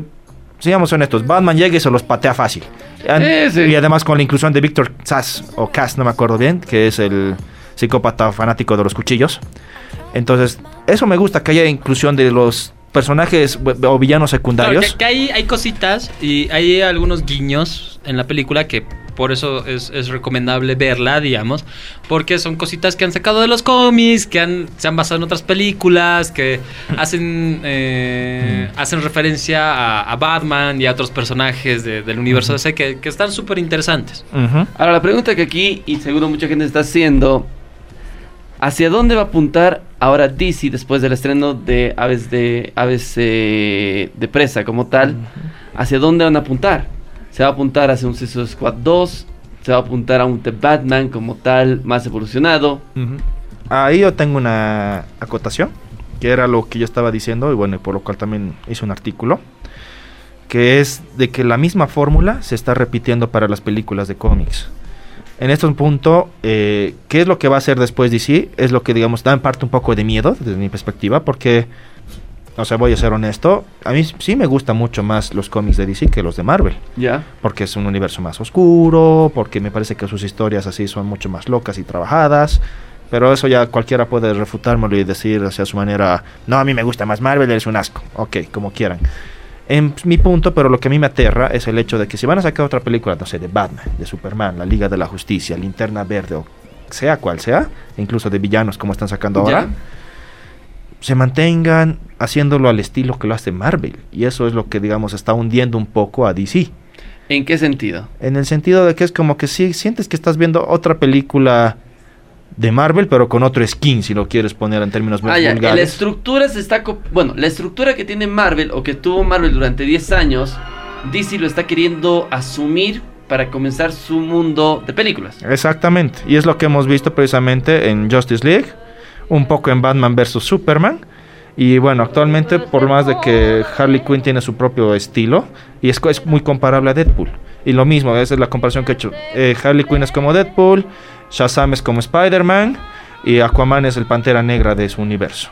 seamos honestos, Batman llega y se los patea fácil. An- Sí, sí. Y además con la inclusión de Victor Sass, o Cass, no me acuerdo bien, que es el psicópata fanático de los cuchillos. Entonces, eso me gusta, que haya inclusión de los personajes o villanos Claro, secundarios. que, que hay, hay cositas y hay algunos guiños en la película que por eso es, es recomendable verla, digamos, porque son cositas que han sacado de los cómics, que han, se han basado en otras películas, que hacen, eh, hacen referencia a, a Batman y a otros personajes de- del universo DC que, que están súper interesantes. Ahora, la pregunta que aquí, y seguro mucha gente está haciendo, ¿hacia dónde va a apuntar ahora DC después del estreno de Aves de, Aves, eh, de Presa como tal? ¿Hacia dónde van a apuntar? ¿Se va a apuntar hacia un Suicide Squad 2? ¿Se va a apuntar a un The Batman como tal, más evolucionado? Ujú. Ahí yo tengo una acotación, que era lo que yo estaba diciendo, y bueno, y por lo cual también hice un artículo, que es de que la misma fórmula se está repitiendo para las películas de cómics. En este punto, eh, ¿qué es lo que va a hacer después DC? Es lo que, digamos, da en parte un poco de miedo, desde mi perspectiva, porque, o sea, voy a ser honesto, a mí sí me gustan mucho más los cómics de DC que los de Marvel ¿Ya? porque es un universo más oscuro, porque me parece que sus historias así son mucho más locas y trabajadas. Pero eso ya cualquiera puede refutármelo y decir hacia su manera, no, a mí me gusta más Marvel, es un asco. Ok, como quieran. En mi punto, pero lo que a mí me aterra es el hecho de que si van a sacar otra película, no sé, de Batman, de Superman, la Liga de la Justicia, Linterna Verde o sea cual sea, incluso de villanos como están sacando ahora. Se mantengan haciéndolo al estilo que lo hace Marvel. Y eso es lo que, digamos, está hundiendo un poco a DC. ¿En qué sentido? En el sentido de que es como que sí, sientes que estás viendo otra película de Marvel, pero con otro skin, si lo quieres poner en términos más Ah, ya, La estructura se está... Bueno, la estructura que tiene Marvel o que tuvo Marvel durante 10 años, DC lo está queriendo asumir para comenzar su mundo de películas. Exactamente, y es lo que hemos visto precisamente en Justice League, un poco en Batman vs. Superman, y bueno, actualmente por más de que Harley Quinn tiene su propio estilo, y es, es muy comparable a Deadpool, y lo mismo, esa es la comparación que he hecho, Eh, Harley Quinn es como Deadpool, Shazam es como Spider-Man, y Aquaman es el Pantera Negra de su universo.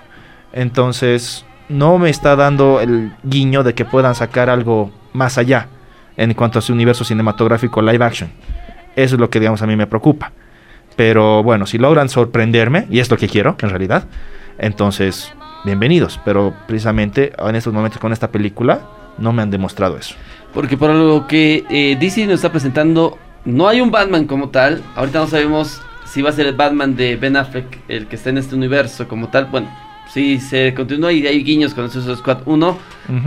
Entonces, no me está dando el guiño de que puedan sacar algo más allá en cuanto a su universo cinematográfico live action. Eso es lo que, digamos, a mí me preocupa. Pero bueno, si logran sorprenderme, y es lo que quiero, en realidad, entonces, bienvenidos. Pero precisamente en estos momentos con esta película, no me han demostrado eso. Porque por lo que eh, DC nos está presentando, no hay un Batman como tal. Ahorita no sabemos si va a ser el Batman de Ben Affleck el que está en este universo como tal. Bueno, si se continúa y hay guiños con Suicide Squad 1, Ujú.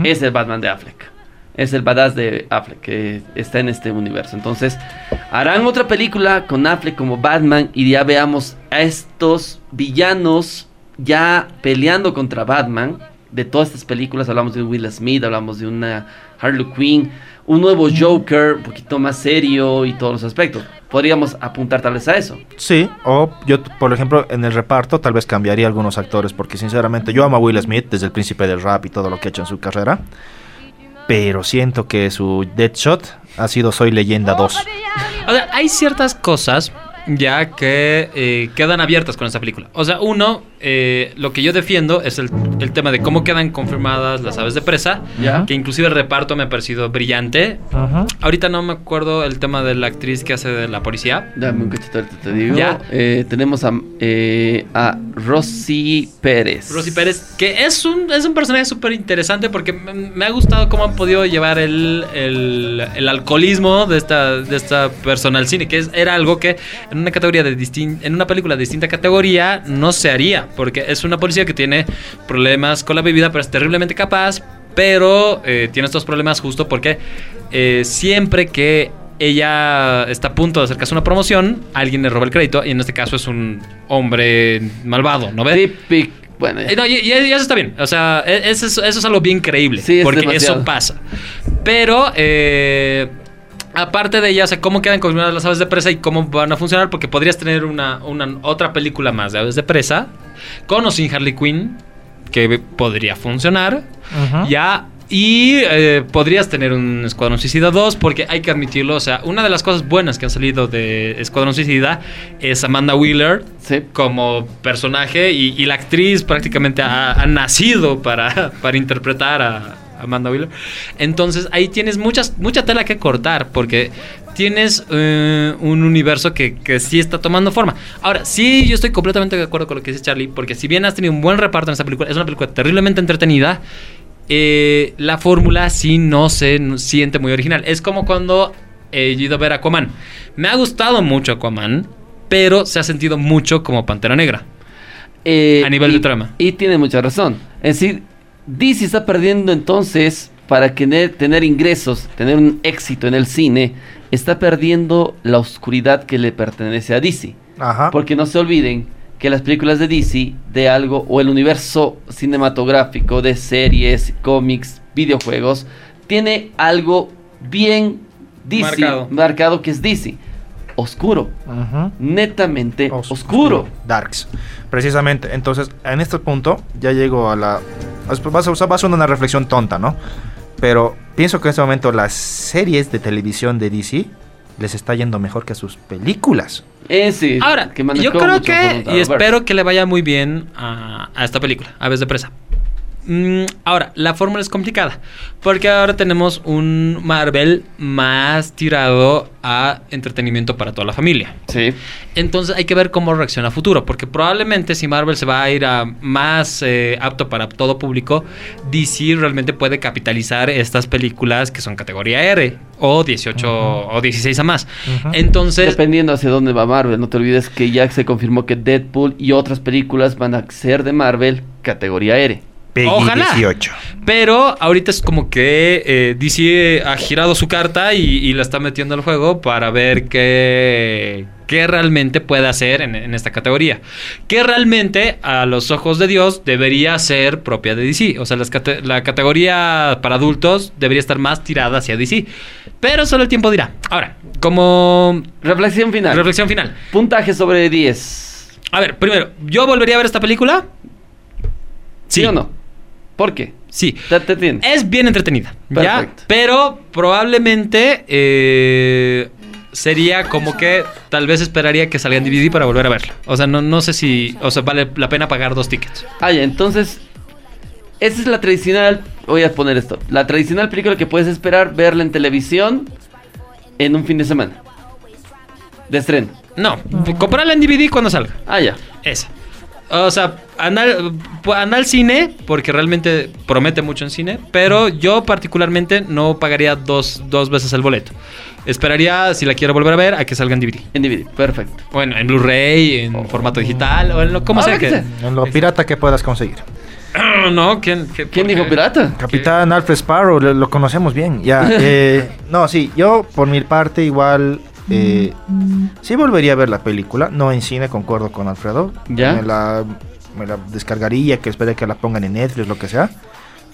es el Batman de Affleck. Es el badass de Affleck que está en este universo. Entonces, harán otra película con Affleck como Batman y ya veamos a estos villanos ya peleando contra Batman. De todas estas películas hablamos de Will Smith, hablamos de una Harley Quinn, un nuevo Joker, un poquito más serio y todos los aspectos. Podríamos apuntar tal vez a eso. Sí, o yo, por ejemplo, en el reparto tal vez cambiaría algunos actores, porque sinceramente yo amo a Will Smith desde el príncipe del rap y todo lo que ha hecho en su carrera. Pero siento que su Deadshot ha sido Soy Leyenda 2. O sea, hay ciertas cosas ya que eh, quedan abiertas con esta película. O sea, uno, eh, lo que yo defiendo es el, el tema de cómo quedan confirmadas las aves de presa, ¿Ya? que inclusive el reparto me ha parecido brillante. Ajá. Ahorita no me acuerdo el tema de la actriz que hace de la policía. Dame un cachito, ahorita te digo. Ya. Eh, tenemos a, eh, a Rosy Pérez. Rosy Pérez, que es un, es un personaje súper interesante porque me, me ha gustado cómo han podido llevar el, el, el alcoholismo de esta, de esta persona al cine, que es, era algo que en una categoría de distin- en una película de distinta categoría no se haría, porque es una policía que tiene problemas con la bebida, pero es terriblemente capaz, pero eh, tiene estos problemas justo porque eh, siempre que ella está a punto de acercarse a una promoción, alguien le roba el crédito, y en este caso es un hombre malvado, ¿no ves? Típico. Bueno, ya. No, y, y- y eso está bien. O sea, e- eso es, eso es algo bien creíble. Sí, es porque demasiado. eso pasa. Pero, eh, aparte de ella, o sea, cómo quedan confirmadas las aves de presa y cómo van a funcionar, porque podrías tener una, una otra película más de aves de presa, con o sin Harley Quinn, que podría funcionar. Ya. Y eh, podrías tener un Escuadrón Suicida 2, porque hay que admitirlo. O sea, una de las cosas buenas que han salido de Escuadrón Suicida es Amanda Wheeler, Sí. como personaje y, y la actriz prácticamente ha, ha nacido para, para interpretar a Amanda Wheeler. Entonces ahí tienes muchas, mucha tela que cortar porque tienes eh, un universo que, que sí está tomando forma. Ahora, sí, yo estoy completamente de acuerdo con lo que dice Charlie porque si bien has tenido un buen reparto en esta película, es una película terriblemente entretenida. eh, la fórmula sí no se siente muy original. Es como cuando eh, he ido a ver Aquaman. Me ha gustado mucho Aquaman, pero se ha sentido mucho como Pantera Negra. Eh, A nivel y- de trama. Y tiene mucha razón. Es decir, DC está perdiendo entonces, para tener, tener ingresos, tener un éxito en el cine, está perdiendo la oscuridad que le pertenece a DC. Ajá. Porque no se olviden que las películas de DC, de algo, o el universo cinematográfico de series, cómics, videojuegos, tiene algo bien DC, Marcado. marcado que es DC. Oscuro, netamente Os- oscuro. Darks. Precisamente. Entonces, en este punto, ya llego a la. Va a, ser- va a ser una reflexión tonta, ¿no? Pero pienso que en este momento las series de televisión de DC les está yendo mejor que a sus películas. Ese Ahora, que yo creo que, y espero que le vaya muy bien a, a esta película, Aves de Presa. Mm, ahora, la fórmula es complicada, porque ahora tenemos un Marvel más tirado a entretenimiento para toda la familia. Sí. Entonces hay que ver cómo reacciona a futuro, porque probablemente si Marvel se va a ir a más eh, apto para todo público, DC realmente puede capitalizar estas películas que son categoría R o 18 o 16 a más. Entonces, Dependiendo hacia dónde va Marvel, no te olvides que ya se confirmó que Deadpool y otras películas van a ser de Marvel categoría R. Peggy Ojalá. 18. Pero ahorita es como que eh, DC ha girado su carta y, y la está metiendo al juego para ver qué, qué realmente puede hacer en, en esta categoría. Que realmente, a los ojos de Dios, debería ser propia de DC. O sea, las la categoría para adultos debería estar más tirada hacia DC. Pero solo el tiempo dirá. Ahora, como Reflexión final. reflexión final. Puntaje sobre 10. A ver, primero, ¿yo volvería a ver esta película? ¿Sí, o no? ¿Por qué? Sí. Te, te. Es bien entretenida, ¿ya? Perfecto. Pero probablemente eh, sería como que tal vez esperaría que salga en DVD para volver a verla. O sea, no, no sé si... O sea, vale la pena pagar dos tickets. Ah, ya, entonces. Esa es la tradicional. Voy a poner esto. La tradicional película que puedes esperar verla en televisión en un fin de semana. De estreno. No, comprarla en DVD cuando salga. Ah, ya. Esa. O sea, anda, al- anda al cine, porque realmente promete mucho en cine, pero yo particularmente no pagaría dos, dos veces el boleto. Esperaría, si la quiero volver a ver, a que salga en DVD. En DVD. Perfecto. Bueno, en Blu-ray, en formato digital, o en lo como Ah, sea que. En lo pirata que puedas conseguir. no, ¿quién, qué- ¿Quién dijo pirata? Capitán Alfred Sparrow, lo, lo conocemos bien. Ya. eh, no, sí, yo por mi parte igual eh, sí volvería a ver la película, no en cine, concuerdo con Alfredo. ¿Ya? Me la, me la descargaría, que espere que la pongan en Netflix, lo que sea.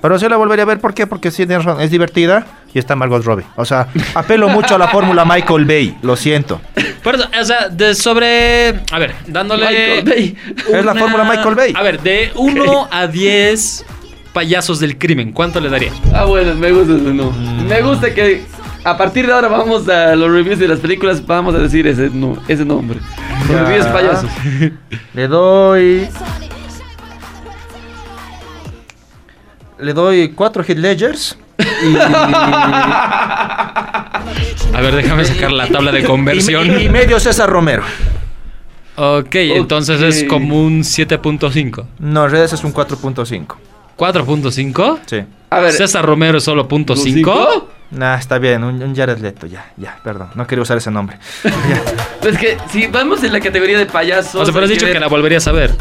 Pero sí la volvería a ver, ¿por qué? Porque sí, es divertida y está Margot Robbie. O sea, apelo mucho a la fórmula Michael Bay, lo siento. Por eso, o sea, de sobre. A ver, dándole. Michael Bay. Es la fórmula Michael Bay. A ver, de 1 a 10 payasos del crimen, ¿cuánto le daría? Ah, bueno, me gusta ese no. Me gusta que a partir de ahora vamos a los reviews de las películas, vamos a decir ese, no, ese nombre. Ya. reviews payasos. Le doy. Le doy cuatro hit ledgers. Y, A ver, déjame sacar la tabla de conversión. y- y medio César Romero. Ok, entonces es como un 7.5. No, en redes es un 4.5. ¿4.5? Sí. A ver, César Romero es solo punto ¿los 5. Nah, está bien, un, un Jared Leto, ya, ya, perdón. No quería usar ese nombre. Es que si vamos en la categoría de payasos. O sea, pero has dicho ver- que la volverías a ver.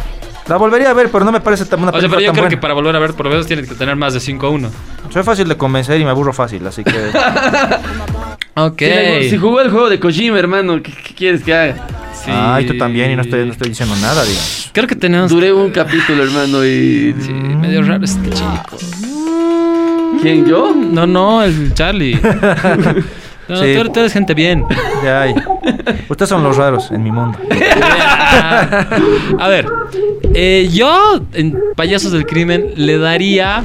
La volvería a ver, pero no me parece tan una O sea, pero yo creo que buena. para volver a ver, por lo menos tienes que tener más de 5 a 1. Soy fácil de convencer y me aburro fácil, así que... Ok. Si, si jugó el juego de Kojima, hermano, ¿qué, qué quieres que haga? Sí. Ay, tú también y no estoy, no estoy diciendo nada, digamos. Creo que tenemos. Duré un capítulo, hermano, y. Sí, medio raro este chico. ¿Quién, yo? No, no, el Charlie. No, Sí. tú, eres- tú eres gente bien. Ya, ay. Ustedes son los raros en mi mundo. A ver, eh, yo en Payasos del Crimen le daría.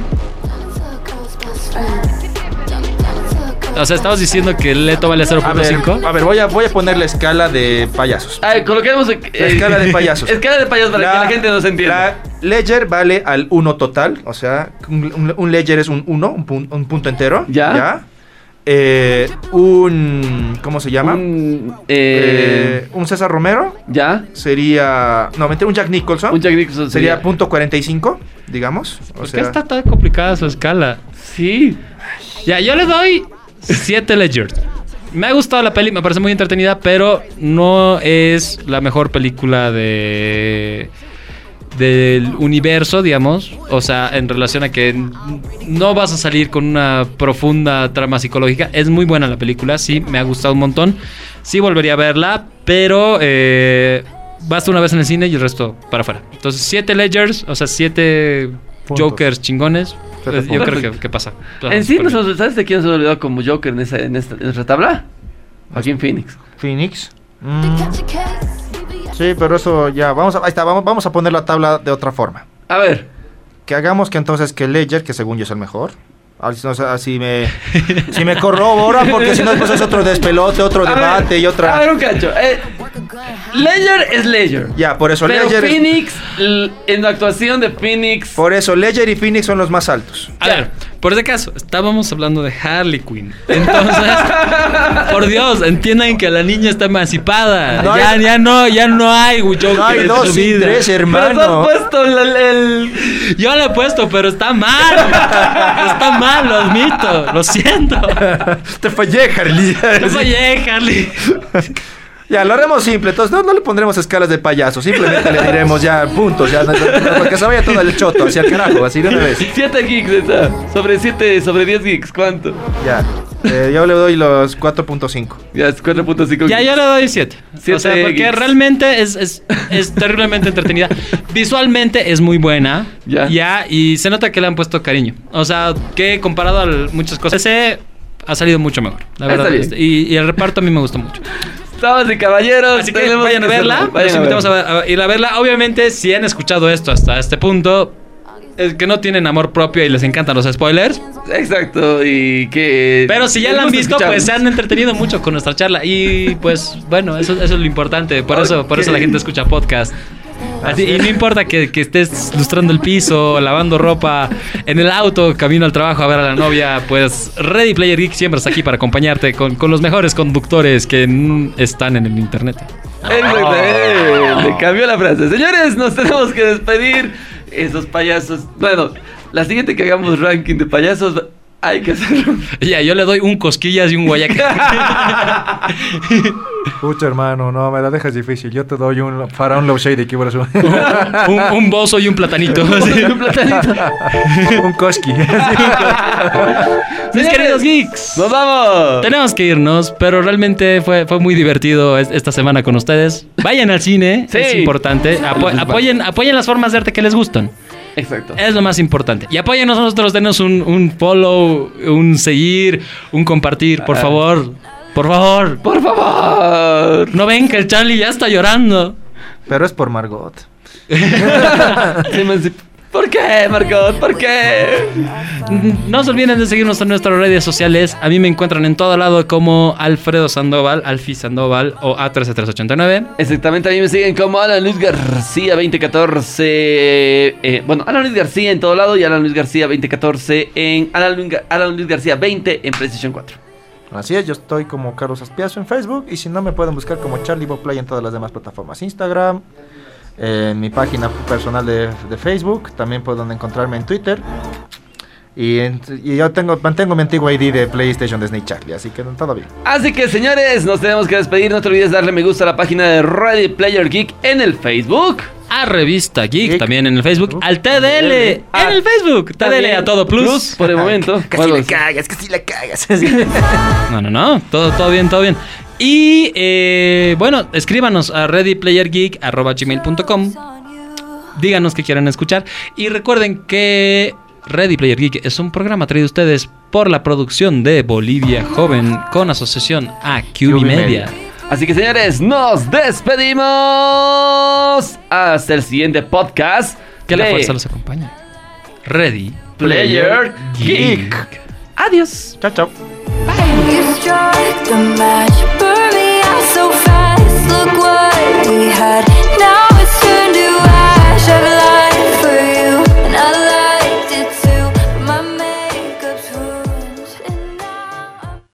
O sea, estabas diciendo que Leto vale A ver, 0.5. a ver voy, a, voy a poner la escala de payasos. A ver, coloquemos. eh, La escala de payasos. Escala de payasos para que la gente nos entienda. La ledger vale al 1 total, o sea, un, ledger es un 1, un, pun- un punto entero. Ya. Eh, un... ¿Cómo se llama? Un, eh, Eh, un César Romero ¿Ya? sería... No, un Jack Nicholson. Un Jack Nicholson sería sería- punto 45, digamos. O ¿Por qué sea, está tan complicada su escala? Sí. Ya, yo le doy 7 Ledgers. Me ha gustado la peli, me parece muy entretenida, pero no es la mejor película de del universo, digamos, o sea, en relación a que no vas a salir con una profunda trama psicológica. Es muy buena la película, sí, me ha gustado un montón. Sí volvería a verla, pero eh, basta una vez en el cine y el resto para afuera. Entonces, siete Ledgers, o sea, siete Puntos. Jokers chingones. Eh, yo creo que, que pasa. En sí, nos- ¿sabes de quién se olvidó como Joker en, esa, en, esta, en nuestra tabla? Joaquín Phoenix. Phoenix. Mm, sí, pero eso ya... Vamos a, ahí está, vamos, vamos a poner la tabla de otra forma. A ver. Que hagamos que entonces que Ledger, que según yo es el mejor. Así, no sé, así me, si me corroboran, porque si no después es otro despelote, otro a debate ver, y otra... A ver, un cacho. Eh, Ledger es Ledger. Ya, por eso Pero Ledger... es- Phoenix, l- en la actuación de Phoenix. por eso Ledger y Phoenix son los más altos. A ver, por ese caso, estábamos hablando de Harley Quinn. Entonces, por Dios, entiendan que la niña está emancipada. No ya, hay- ya no, ya no hay Joker No hay en dos su vida. tres, Pero hermano. has puesto el, el- Yo lo he puesto, pero está mal. Está mal, lo admito. Lo siento. Te fallé, Harley. No fallé, Harley. Ya, lo haremos simple, entonces no, no le pondremos escalas de payaso, simplemente le diremos ya puntos, ya, no- no- no, que se vaya todo el choto hacia el carajo, así de una vez. 7 geeks está. Sobre 7, sobre 10 geeks, ¿cuánto? Ya, eh, yo le doy los 4.5. Ya es 4.5 Ya, yo le doy 7. O sea, porque geeks. realmente es, es, es terriblemente entretenida. Visualmente es muy buena. Ya. y se nota que le han puesto cariño. O sea, que comparado a muchas cosas, ese ha salido mucho mejor. La Ah, verdad. está bien. Y, y el reparto a mí me gustó mucho. Damas y caballeros, Así que vayan a verla. Vayan Los invitamos a, verla. ver- a ir a verla. Obviamente, si han escuchado esto hasta este punto, es que no tienen amor propio y les encantan los spoilers. Exacto, y que... Pero si ya la han visto, pues se han entretenido mucho con nuestra charla. Y pues bueno, eso, eso es lo importante. Por eso, por eso la gente escucha podcast. Así, y no importa que, que estés lustrando el piso, lavando ropa, en el auto, camino al trabajo a ver a la novia, pues Ready Player Geek siempre está aquí para acompañarte con, con los mejores conductores que están en el internet. Le cambió la frase. Señores, nos tenemos que despedir. Esos payasos. Bueno, la siguiente que hagamos ranking de payasos, hay que hacerlo. Ya, yo le doy un cosquillas y un guayaque. Pucha, hermano, no, me la dejas difícil. Yo te doy un faraón low shade que igual es un, un, un bozo y un platanito. Un platanito. un koski. Mis queridos geeks. ¡Nos vamos! Tenemos que irnos, pero realmente fue, fue muy divertido es- esta semana con ustedes. Vayan al cine, Sí. es importante. Apo- apoyen, apoyen las formas de arte que les gustan. Exacto. Es lo más importante. Y apóyennos a nosotros, denos un, un follow, un seguir, un compartir, por Ah. favor. Por favor. Por favor. No ven que el Charlie ya está llorando. Pero es por Margot. ¿Por qué, Margot? ¿Por qué? No se olviden de seguirnos en nuestras redes sociales. A mí me encuentran en todo lado como Alfredo Sandoval, Alfi Sandoval o A13389. Exactamente, a mí me siguen como Alan Luis García 2014. eh, bueno, Alan Luis García en todo lado y Alan Luis García 2014 en Alan Luis, Ga- Alan Luis García 20 en PlayStation 4. Así es, yo estoy como Carlos Aspiazo en Facebook y si no me pueden buscar como Charlie Bob Play en todas las demás plataformas. Instagram, en mi página personal de, de Facebook, también pueden encontrarme en Twitter. Y, en- y yo tengo, mantengo mi antiguo ID de PlayStation de Snake Charlie, así que todo bien. Así que señores, nos tenemos que despedir. No te olvides darle me gusta a la página de Ready Player Geek en el Facebook. A Revista Geek, Geek. también en el Facebook. Al TDL Ah, en el Facebook. TDL a todo plus. por el momento. Casi Bueno, le cagas, casi le cagas. No, no, no. Todo, todo bien, todo bien. Y eh, bueno, escríbanos a readyplayergeek.com. Díganos qué quieren escuchar. Y recuerden que Ready Player Geek es un programa traído a ustedes por la producción de Bolivia Joven con asociación a QB Media. Así que señores, nos despedimos. Hasta el siguiente podcast. Que la fuerza los acompañe. Ready Player Geek. Geek. Adiós. Chao, chao. You you're the match. Burned me out so fast. Look what we had.